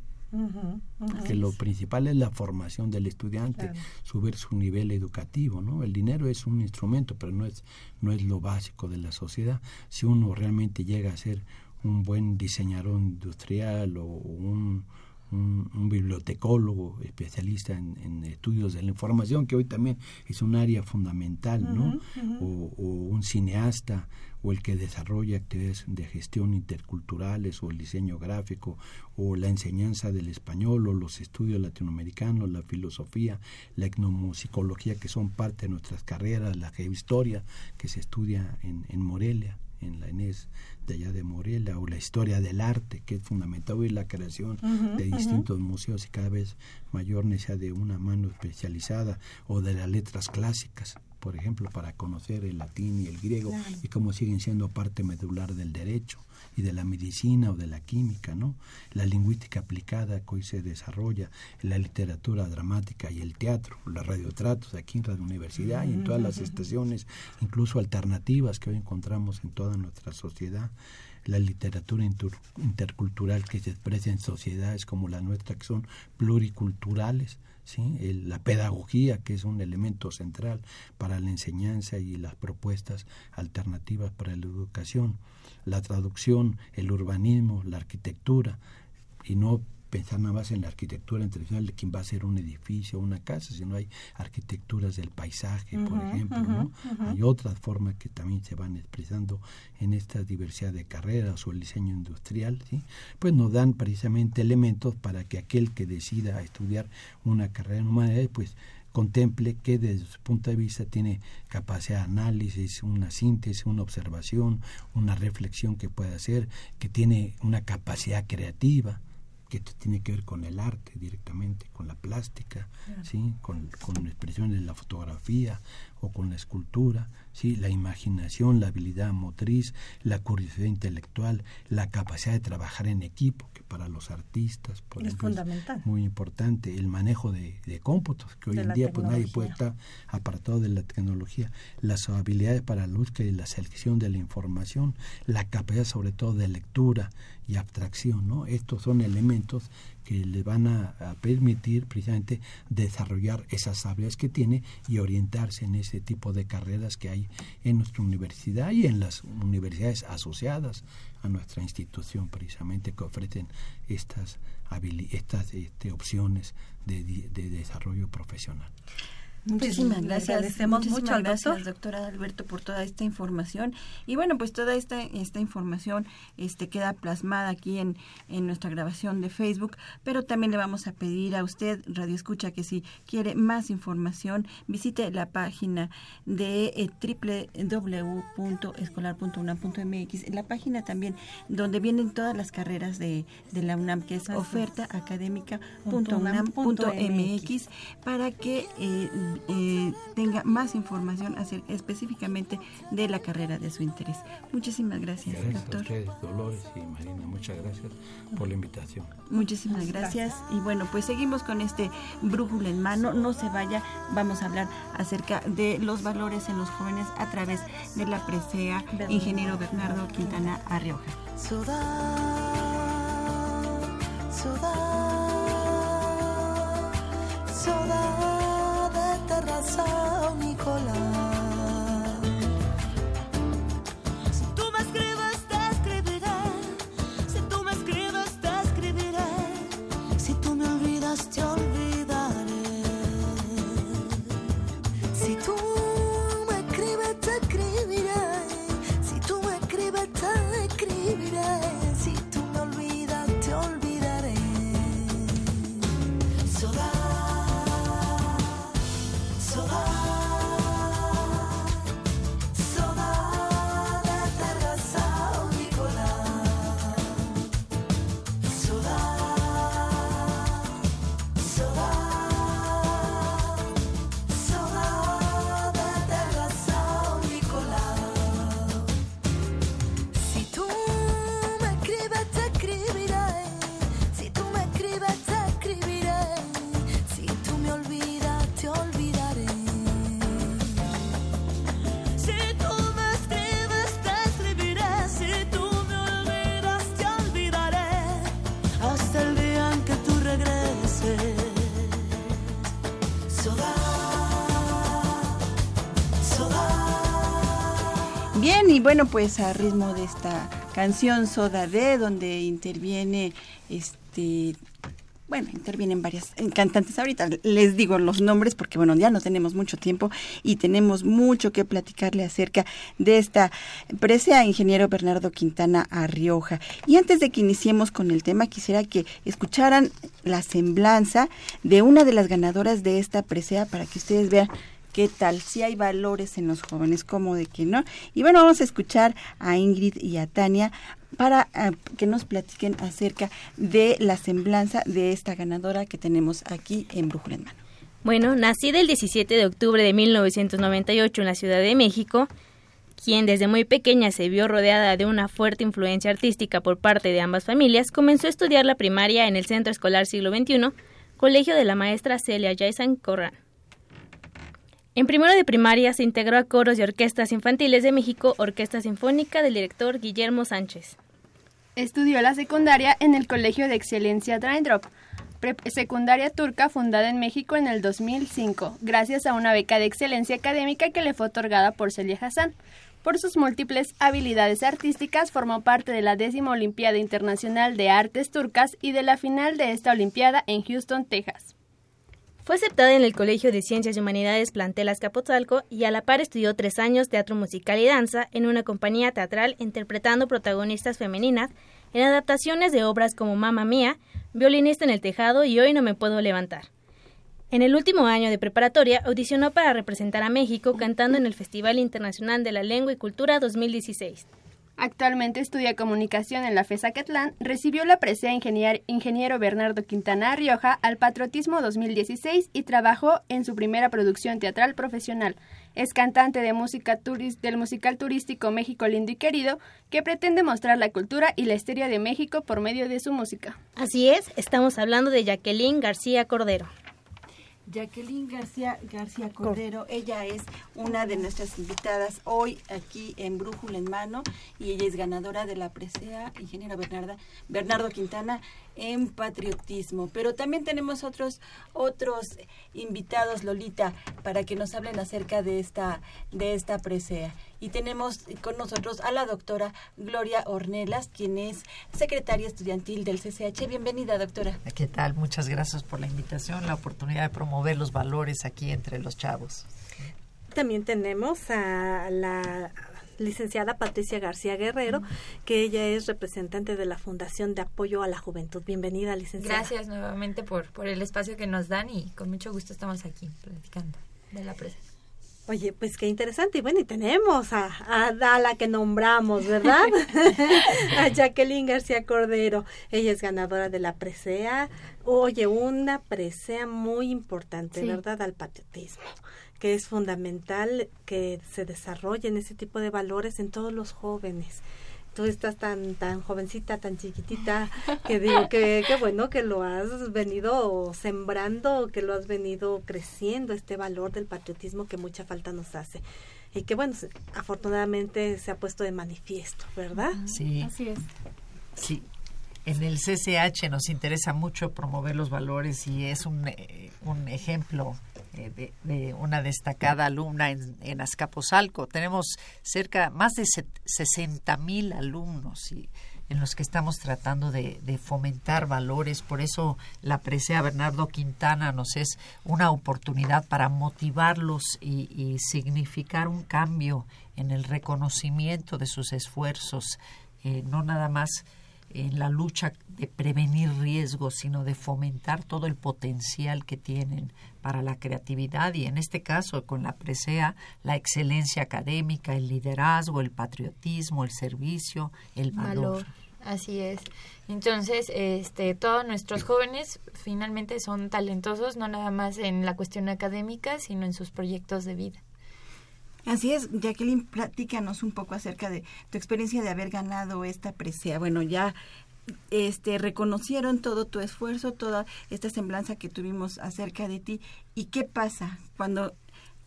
que lo principal es la formación del estudiante, subir su nivel educativo, ¿no? El dinero es un instrumento, pero no es no es lo básico de la sociedad. Si uno realmente llega a ser un buen diseñador industrial o un, un, bibliotecólogo especialista en, estudios de la información, que hoy también es un área fundamental, ¿no? o, un cineasta, o el que desarrolla actividades de gestión interculturales, o el diseño gráfico, o la enseñanza del español, o los estudios latinoamericanos, la filosofía, la etnomusicología, que son parte de nuestras carreras, la geohistoria, que se estudia en, en Morelia en la ENES de allá de Morelia, o la historia del arte, que es fundamental hoy la creación de distintos museos y cada vez mayor necesidad de una mano especializada, o de las letras clásicas, por ejemplo, para conocer el latín y el griego, y cómo siguen siendo parte medular del derecho y de la medicina o de la química, ¿no? La lingüística aplicada que hoy se desarrolla, la literatura dramática y el teatro, los radiotratos aquí en Radio Universidad y en todas las estaciones, incluso alternativas que hoy encontramos en toda nuestra sociedad, la literatura intercultural que se expresa en sociedades como la nuestra que son pluriculturales, ¿sí? la pedagogía que es un elemento central para la enseñanza y las propuestas alternativas para la educación la traducción, el urbanismo, la arquitectura, y no pensar nada más en la arquitectura tradicional de quién va a ser un edificio o una casa, sino hay arquitecturas del paisaje, por ejemplo, ¿no? Hay otras formas que también se van expresando en esta diversidad de carreras o el diseño industrial, ¿sí? Pues nos dan precisamente elementos para que aquel que decida estudiar una carrera en humanidades, pues contemple que desde su punto de vista tiene capacidad de análisis, una síntesis, una observación, una reflexión que puede hacer, que tiene una capacidad creativa, que tiene que ver con el arte directamente, con la plástica, ¿sí? con, con expresiones de la fotografía o con la escultura, ¿sí? la imaginación, la habilidad motriz, la curiosidad intelectual, la capacidad de trabajar en equipo, que para los artistas por
es fundamental.
muy importante, el manejo de, de cómputos, que hoy en día pues nadie puede estar apartado de la tecnología, las habilidades para la búsqueda y la selección de la información, la capacidad sobre todo de lectura y abstracción, ¿no? Estos son elementos que le van a, permitir precisamente desarrollar esas habilidades que tiene y orientarse en ese tipo de carreras que hay en nuestra universidad y en las universidades asociadas a nuestra institución precisamente que ofrecen estas, estas este, opciones de, de desarrollo profesional.
Muchísimas
Pues, le
gracias.
agradecemos
Muchísimas
mucho al
gracias,
doctor.
doctora Alberto, por toda esta información. Y bueno, pues toda esta, esta información este, queda plasmada aquí en, en nuestra grabación de Facebook, pero también le vamos a pedir a usted, Radio Escucha, que si quiere más información, visite la página de eh, www.escolar.unam.mx, la página también donde vienen todas las carreras de, de la UNAM, que es. ofertaacadémica.unam.mx, para que eh, eh, tenga más información acerca, específicamente de la carrera de su interés. Muchísimas gracias,
Gracias a
doctor.
ustedes, Dolores y Marina. Muchas gracias por la invitación.
Muchísimas gracias. Y bueno, pues seguimos con este brújula en mano. No se vaya, vamos a hablar acerca de los valores en los jóvenes a través de la presea
Bernardo.
ingeniero Bernardo Quintana Arrioja.
Ciudad, ciudad, ciudad tierra Sao Nicolás.
Bueno, pues a ritmo de esta canción Soda D, donde interviene este. Bueno, intervienen varias eh, cantantes. Ahorita les digo los nombres porque, bueno, ya no tenemos mucho tiempo y tenemos mucho que platicarle acerca de esta presea ingeniero Bernardo Quintana Arrioja. Y antes de que iniciemos con el tema, quisiera que escucharan la semblanza de una de las ganadoras de esta presea para que ustedes vean qué tal, si hay valores en los jóvenes, como de que no. Y bueno, vamos a escuchar a Ingrid y a Tania para eh, que nos platiquen acerca de la semblanza de esta ganadora que tenemos aquí en Brújula en Mano.
Bueno, nacida el 17 de octubre de 1998 en la Ciudad de México, quien desde muy pequeña se vio rodeada de una fuerte influencia artística por parte de ambas familias, comenzó a estudiar la primaria en el Centro Escolar Siglo XXI, colegio de la maestra Celia Jaisan Corran. En primero de primaria se integró a coros y orquestas infantiles de México, Orquesta Sinfónica del director Guillermo Sánchez.
Estudió la secundaria en el Colegio de Excelencia Drop, secundaria turca fundada en México en el 2005, gracias a una beca de excelencia académica que le fue otorgada por Celia Hassan. Por sus múltiples habilidades artísticas, formó parte de la décima Olimpiada Internacional de Artes Turcas y de la final de esta Olimpiada en Houston, Texas.
Fue aceptada en el Colegio de Ciencias y Humanidades Plantel Azcapotzalco y a la par estudió tres años teatro musical y danza en una compañía teatral interpretando protagonistas femeninas en adaptaciones de obras como Mamma Mía, Violinista en el Tejado y Hoy no me puedo levantar. En el último año de preparatoria audicionó para representar a México cantando en el Festival Internacional de la Lengua y Cultura 2016.
Actualmente estudia comunicación en la FESA Catlán, recibió la presea ingenier ingeniero Bernardo Quintana Rioja al Patriotismo 2016 y trabajó en su primera producción teatral profesional. Es cantante de música del musical turístico México Lindo y Querido, que pretende mostrar la cultura y la historia de México por medio de su música.
Así es, estamos hablando de Jacqueline García Cordero.
Jacqueline García García Cordero, ella es una de nuestras invitadas hoy aquí en Brújula en Mano y ella es ganadora de la presea ingeniera Bernarda Bernardo Quintana en patriotismo. Pero también tenemos otros otros invitados, Lolita, para que nos hablen acerca de esta de esta presea. Y tenemos con nosotros a la doctora Gloria Ornelas, quien es secretaria estudiantil del CCH. Bienvenida, doctora.
¿Qué tal? Muchas gracias por la invitación, la oportunidad de promover los valores aquí entre los chavos.
También tenemos a la licenciada Patricia García Guerrero, que ella es representante de la Fundación de Apoyo a la Juventud. Bienvenida, licenciada.
Gracias nuevamente por, por el espacio que nos dan y con mucho gusto estamos aquí platicando de la presa.
Oye, pues qué interesante. Y bueno, y tenemos a, a, a la que nombramos, ¿verdad? a Jacqueline García Cordero. Ella es ganadora de la presea. Oye, una presea muy importante,
Sí.
¿verdad? Al patriotismo que es fundamental que se desarrollen ese tipo de valores en todos los jóvenes. Tú estás tan tan jovencita, tan chiquitita, que digo que, que bueno que lo has venido sembrando, que lo has venido creciendo, este valor del patriotismo que mucha falta nos hace. Y que bueno, se- afortunadamente se ha puesto de manifiesto, ¿verdad?
Sí.
Así es.
Sí. En el CCH nos interesa mucho promover los valores y es un, eh, un ejemplo eh, de, de una destacada alumna en, en Azcapotzalco. Tenemos cerca, más de set- 60 mil alumnos y en los que estamos tratando de, de fomentar valores. Por eso la presea Bernardo Quintana nos es una oportunidad para motivarlos y, y significar un cambio en el reconocimiento de sus esfuerzos, eh, no nada más en la lucha de prevenir riesgos, sino de fomentar todo el potencial que tienen para la creatividad y en este caso con la presea, la excelencia académica, el liderazgo, el patriotismo, el servicio, el valor.
Así es. Entonces, este, todos nuestros jóvenes finalmente son talentosos, no nada más en la cuestión académica, sino en sus proyectos de vida.
Así es, Jacqueline, platícanos un poco acerca de tu experiencia de haber ganado esta presea. Bueno, ya este reconocieron todo tu esfuerzo, toda esta semblanza que tuvimos acerca de ti. ¿Y qué pasa cuando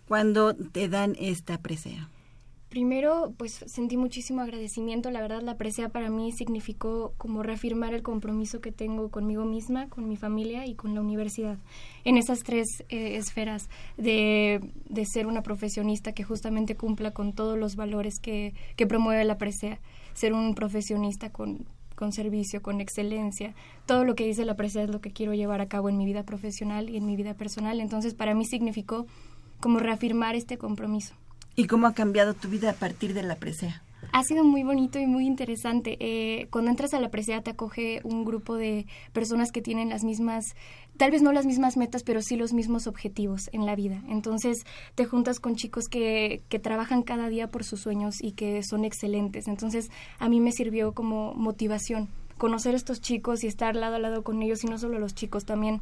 cuando te dan esta presea?
Primero, pues sentí muchísimo agradecimiento. La verdad, la presea para mí significó como reafirmar el compromiso que tengo conmigo misma, con mi familia y con la universidad. En esas tres eh, esferas de, de ser una profesionista que justamente cumpla con todos los valores que, que promueve la presea. Ser un profesionista con, con servicio, con excelencia. Todo lo que dice la presea es lo que quiero llevar a cabo en mi vida profesional y en mi vida personal. Entonces, para mí significó como reafirmar este compromiso.
¿Y cómo ha cambiado tu vida a partir de la presea?
Ha sido muy bonito y muy interesante. Eh, cuando entras a la presea te acoge un grupo de personas que tienen las mismas, tal vez no las mismas metas, pero sí los mismos objetivos en la vida. Entonces te juntas con chicos que, que trabajan cada día por sus sueños y que son excelentes. Entonces a mí me sirvió como motivación conocer a estos chicos y estar lado a lado con ellos y no solo los chicos, también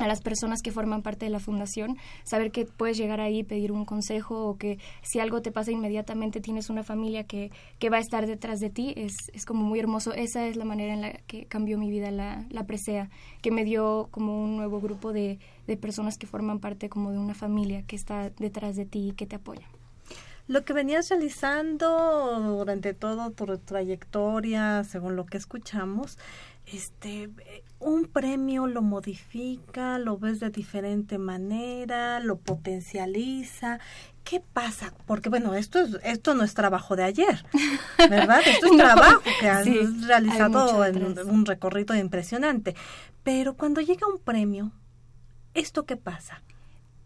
a las personas que forman parte de la fundación, saber que puedes llegar ahí, pedir un consejo o que si algo te pasa inmediatamente tienes una familia que, que va a estar detrás de ti, es, es como muy hermoso. Esa es la manera en la que cambió mi vida la, la presea, que me dio como un nuevo grupo de, de personas que forman parte como de una familia que está detrás de ti y que te apoya.
Lo que venías realizando durante toda tu trayectoria, según lo que escuchamos, este, un premio lo modifica, lo ves de diferente manera, lo potencializa. ¿Qué pasa? Porque bueno, esto es esto no es trabajo de ayer, ¿verdad? Esto es
No,
trabajo que has
sí,
realizado en un recorrido impresionante. Pero cuando llega un premio, ¿esto qué pasa?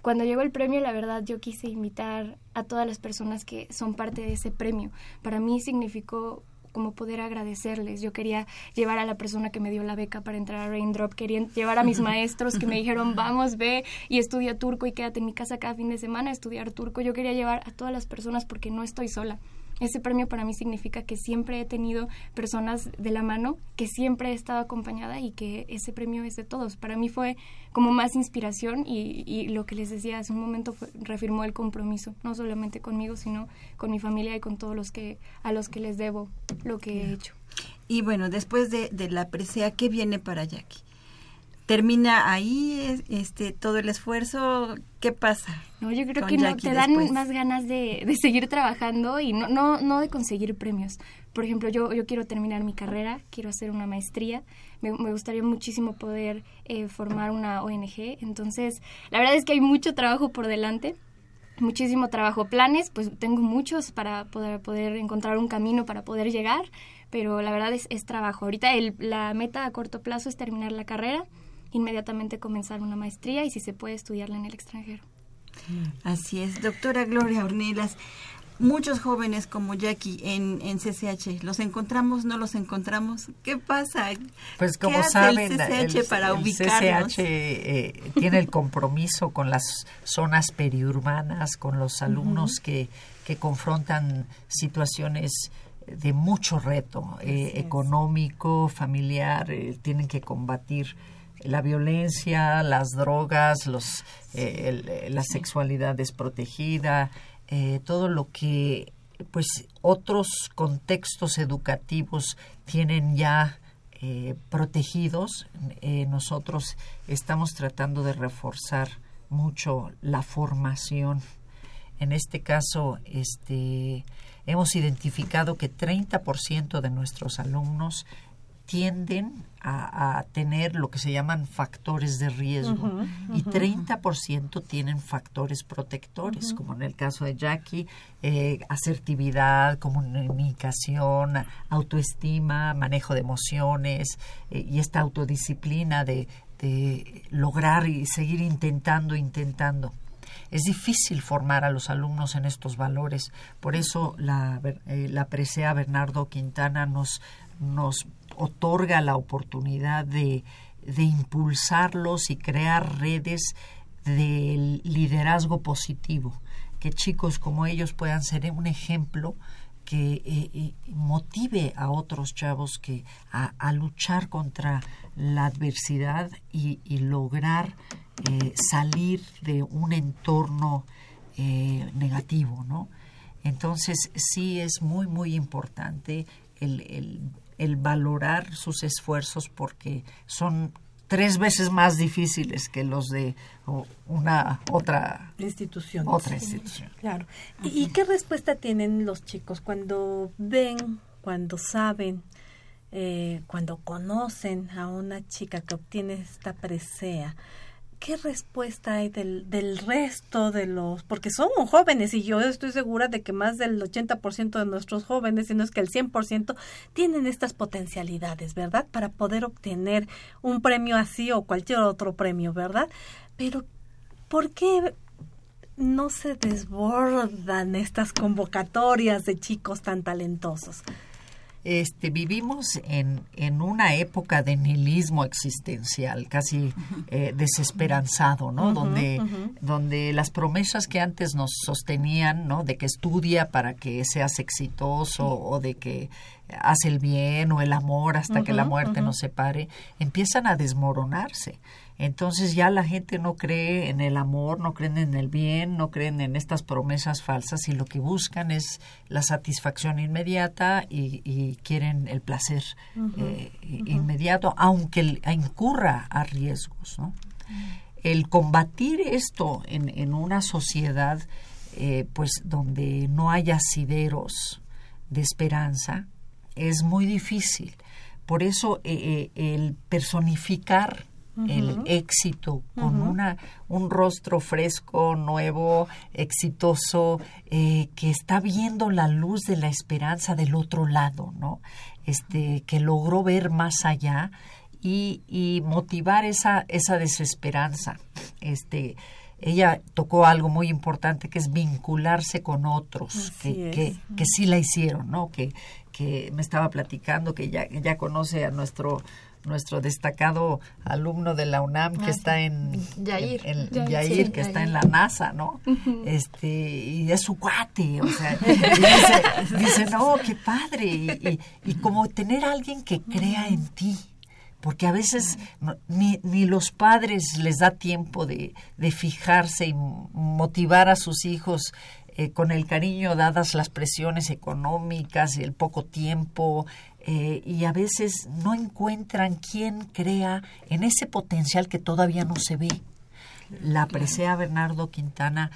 Cuando llegó el premio, la verdad, yo quise invitar a todas las personas que son parte de ese premio. Para mí significó como poder agradecerles. Yo quería llevar a la persona que me dio la beca para entrar a Raindrop, quería llevar a mis maestros que me dijeron, vamos, ve y estudia turco y quédate en mi casa cada fin de semana a estudiar turco. Yo quería llevar a todas las personas porque no estoy sola. Ese premio para mí significa que siempre he tenido personas de la mano, que siempre he estado acompañada y que ese premio es de todos. Para mí fue como más inspiración y, y lo que les decía hace un momento fue- reafirmó el compromiso, no solamente conmigo, sino con mi familia y con todos los que a los que les debo lo que he hecho.
Y bueno, después de, de la presea, ¿qué viene para Jackie? Termina ahí es- este todo el esfuerzo. ¿Qué pasa?
No, yo creo que no, te dan
después?
más ganas de, de seguir trabajando y no, no, no de conseguir premios. Por ejemplo, yo, yo quiero terminar mi carrera, quiero hacer una maestría, me, me gustaría muchísimo poder eh, formar una ONG. Entonces, la verdad es que hay mucho trabajo por delante, muchísimo trabajo. Planes, pues tengo muchos para poder, poder encontrar un camino para poder llegar, pero la verdad es, es trabajo. Ahorita el- la meta a corto plazo es terminar la carrera, inmediatamente comenzar una maestría y si se puede estudiarla en el extranjero.
Así es, doctora Gloria Ornelas. Muchos jóvenes como Jackie en, en CCH, ¿los encontramos, no los encontramos? ¿Qué pasa?
Pues
¿Qué
como
hace
saben,
el CCH para
el
ubicarnos?
CCH eh, tiene el compromiso con las zonas periurbanas, con los alumnos que, que confrontan situaciones de mucho reto eh, económico, familiar, eh, tienen que combatir la violencia, las drogas, los, eh, eh, la sexualidad desprotegida, eh, todo lo que pues otros contextos educativos tienen ya protegidos. Nosotros estamos tratando de reforzar mucho la formación. En este caso, este, hemos identificado que 30% de nuestros alumnos tienden a, a tener lo que se llaman factores de riesgo
Ujú,
y
ujú.
30% tienen factores protectores, como en el caso de Jackie, eh, asertividad, comunicación, autoestima, manejo de emociones eh, y esta autodisciplina de, de lograr y seguir intentando, intentando. Es difícil formar a los alumnos en estos valores. Por eso la, eh, la presea Bernardo Quintana nos, nos otorga la oportunidad de, de impulsarlos y crear redes de liderazgo positivo, que chicos como ellos puedan ser un ejemplo que eh, eh, motive a otros chavos que a, luchar contra la adversidad y, lograr eh, salir de un entorno negativo, ¿no? Entonces sí es muy muy importante el- el valorar sus esfuerzos porque son tres veces más difíciles que los de una otra
institución.
Otra institución.
Claro. ¿Y, y qué respuesta tienen los chicos cuando ven, cuando saben, eh, cuando conocen a una chica que obtiene esta presea? ¿Qué respuesta hay del, del resto de los? Porque son jóvenes y yo estoy segura de que más del 80% de nuestros jóvenes, si no es que el 100%, tienen estas potencialidades, ¿verdad? Para poder obtener un premio así o cualquier otro premio, ¿verdad? Pero, ¿por qué no se desbordan estas convocatorias de chicos tan talentosos?
Este, vivimos en, en una época de nihilismo existencial, casi eh, desesperanzado, ¿no? Donde, donde las promesas que antes nos sostenían, ¿no? De que estudia para que seas exitoso o de que haz el bien o el amor hasta que la muerte nos separe, empiezan a desmoronarse. Entonces ya la gente no cree en el amor, no creen en el bien, no creen en estas promesas falsas y lo que buscan es la satisfacción inmediata y, y quieren el placer eh, inmediato, aunque incurra a riesgos. ¿no? El combatir esto en, en una sociedad eh, pues donde no haya asideros de esperanza es muy difícil. Por eso eh, el personificar el éxito con una un rostro fresco, nuevo, exitoso, eh, que está viendo la luz de la esperanza del otro lado, ¿no? Este, que logró ver más allá y, y motivar esa, esa desesperanza. Este, ella tocó algo muy importante que es vincularse con otros que,
es.
que, que sí la hicieron, ¿no? Que, que me estaba platicando que ya, ya conoce a nuestro nuestro destacado alumno de la UNAM que
Ah,
está en
Yair.
en- en-
Yair,
Yair,
sí,
que está en la NASA, ¿no? Este y es su cuate, o sea, y dice, dice, no, qué padre y, y, y como tener a alguien que crea en ti, porque a veces no- ni, ni los padres les da tiempo de, de fijarse y motivar a sus hijos eh, con el cariño dadas las presiones económicas, el poco tiempo, eh, y a veces no encuentran quién crea en ese potencial que todavía no se ve. La presea Bernardo Quintana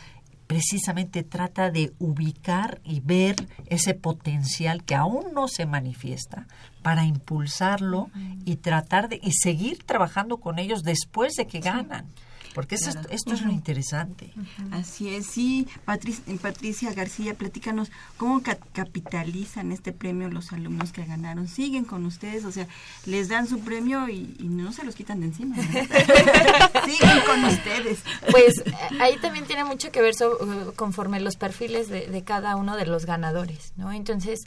precisamente trata de ubicar y ver ese potencial que aún no se manifiesta para impulsarlo y tratar de y seguir trabajando con ellos después de que ganan. Porque eso es-
Claro.
esto es lo interesante.
Así es, sí. Patricia, Patricia García, platícanos cómo ca- capitalizan este premio los alumnos que ganaron. Siguen con ustedes, o sea, les dan su premio y, y no se los quitan de encima. ¿no? Siguen con ustedes.
Pues eh, ahí también tiene mucho que ver so- eh, conforme los perfiles de, de cada uno de los ganadores, ¿no? Entonces,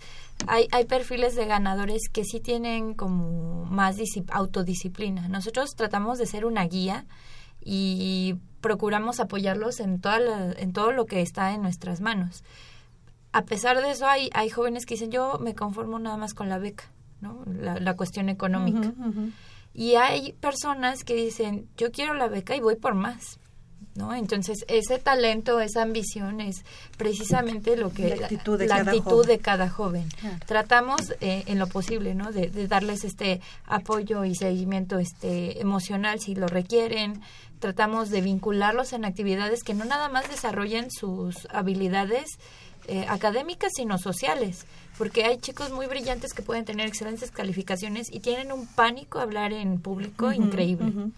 hay, hay perfiles de ganadores que sí tienen como más disci- autodisciplina. Nosotros tratamos de ser una guía y procuramos apoyarlos en, toda la- en todo lo que está en nuestras manos. A pesar de eso, hay, hay jóvenes que dicen, yo me conformo nada más con la beca, ¿no? La, la cuestión económica. Y hay personas que dicen, yo quiero la beca y voy por más. ¿No? Entonces, ese talento, esa ambición es precisamente lo que
La actitud de
la
cada
actitud
joven.
de cada joven.
Claro.
Tratamos eh, en lo posible, ¿no? De, de darles este apoyo y seguimiento este emocional si lo requieren. Tratamos de vincularlos en actividades que no nada más desarrollen sus habilidades eh, académicas, sino sociales. Porque hay chicos muy brillantes que pueden tener excelentes calificaciones y tienen un pánico a hablar en público increíble.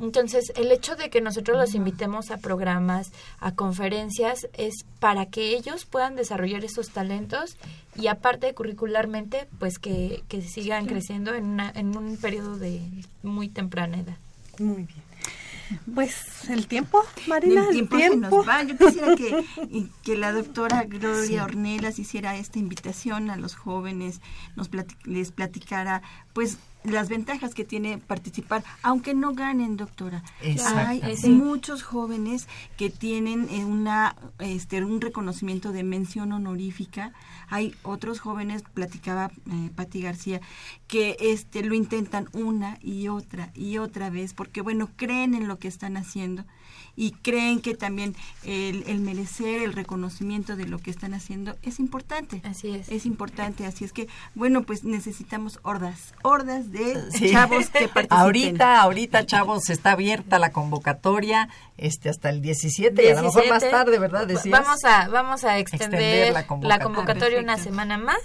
Entonces, el hecho de que nosotros los invitemos a programas, a conferencias, es para que ellos puedan desarrollar esos talentos y aparte curricularmente, pues que, que sigan creciendo en, una, en un periodo de muy temprana edad.
Muy bien. Pues el tiempo, Marina,
El tiempo, se nos va. Yo quisiera que, que la doctora Gloria
Sí.
Ornelas hiciera esta invitación a los jóvenes, nos les platicara, pues, las ventajas que tiene participar, aunque no ganen, doctora. Hay muchos jóvenes que tienen eh, una, este, un reconocimiento de mención honorífica. Hay otros jóvenes, platicaba eh, Patti García, que este, lo intentan una y otra y otra vez, porque bueno, creen en lo que están haciendo y creen que también el, el merecer el reconocimiento de lo que están haciendo es importante.
Así es.
Es importante, así es que, bueno, pues necesitamos hordas, hordas de
Sí.
chavos que participen.
Ahorita, ahorita, chavos, está abierta la convocatoria este hasta el 17, y a lo mejor más
17,
tarde, ¿verdad? Decías.
Vamos a, vamos a extender,
Extender la
la
convocatoria.
Ah,
una semana más.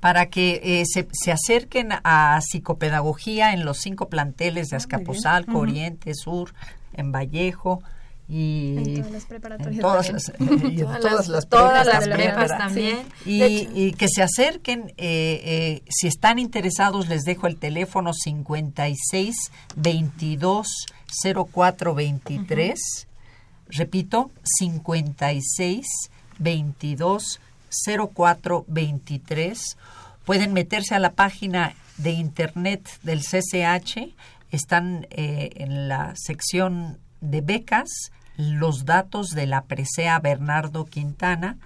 para que eh, se, se acerquen a psicopedagogía en los cinco planteles de
Ah.
Azcapotzalco. Oriente, Sur, en Vallejo y
En todas las preparatorias
en todas
también.
las, y en
Todas
todas
las- todas
prepas
las
también,
también.
Y, y que se acerquen, eh, eh, si están interesados, les dejo el teléfono 56 22 04 23. Repito, 56 22 04 23. Pueden meterse a la página de internet del CCH. Están eh, en la sección de becas los datos de la presea Bernardo Quintana.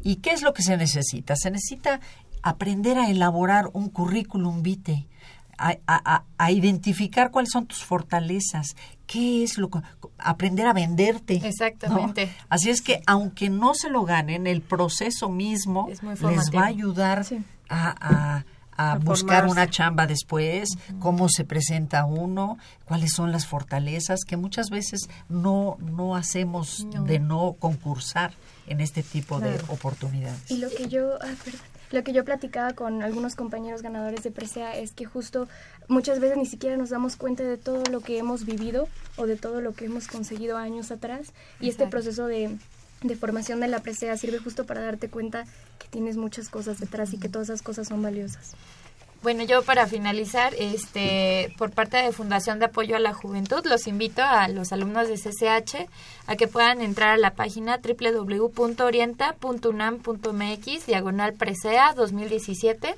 ¿Y qué es lo que se necesita? Se necesita aprender a elaborar un currículum vitae, a, a- a- identificar cuáles son tus fortalezas, qué es lo que, aprender a venderte. ¿no?
Exactamente.
Así es que aunque no se lo ganen, el proceso mismo les va a ayudar
Sí.
a, a- a
A
buscar
formarse.
una chamba después, cómo se presenta uno, cuáles son las fortalezas que muchas veces no, no hacemos
No.
de no concursar en este tipo de oportunidades.
Y lo que yo, ah, perdón. lo que yo platicaba con algunos compañeros ganadores de Presea es que justo muchas veces ni siquiera nos damos cuenta de todo lo que hemos vivido o de todo lo que hemos conseguido años atrás y este proceso de, de formación de la Presea sirve justo para darte cuenta que tienes muchas cosas detrás y que todas esas cosas son valiosas.
Bueno, yo para finalizar, este, por parte de Fundación de Apoyo a la Juventud, los invito a los alumnos de CCH a que puedan entrar a la página www.orienta.unam.mx, diagonal presea 2017,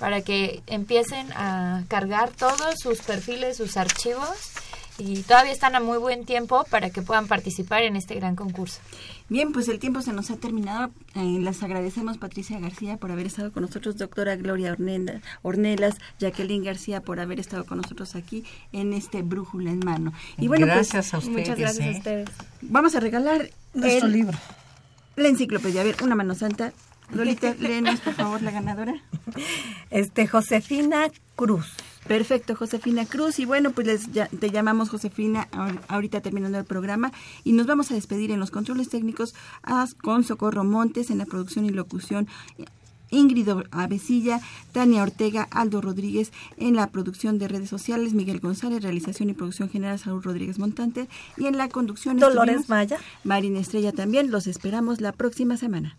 para que empiecen a cargar todos sus perfiles, sus archivos, y todavía están a muy buen tiempo para que puedan participar en este gran concurso.
Bien, pues el tiempo se nos ha terminado. Eh, las agradecemos Patricia García por haber estado con nosotros, doctora Gloria Ornenda- Ornelas, Jacqueline García por haber estado con nosotros aquí en este Brújula en Mano. Y bueno, pues,
gracias a ustedes.
Muchas gracias a
¿eh?
ustedes.
vamos a regalar
Nuestro
el-
libro.
La enciclopedia. A ver, una mano santa. Lolita, léenos, por favor, la ganadora.
Este, Josefina Cruz.
Perfecto, Josefina Cruz. Y bueno, pues les, ya- te llamamos Josefina ahor- ahorita terminando el programa y nos vamos a despedir en los controles técnicos a- con Socorro Montes en la producción y locución. Ingrid Avesilla, Tania Ortega, Aldo Rodríguez en la producción de redes sociales, Miguel González, realización y producción general, Saúl Rodríguez Montante y en la conducción
Dolores Maya.
Marina Estrella también. Los esperamos la próxima semana.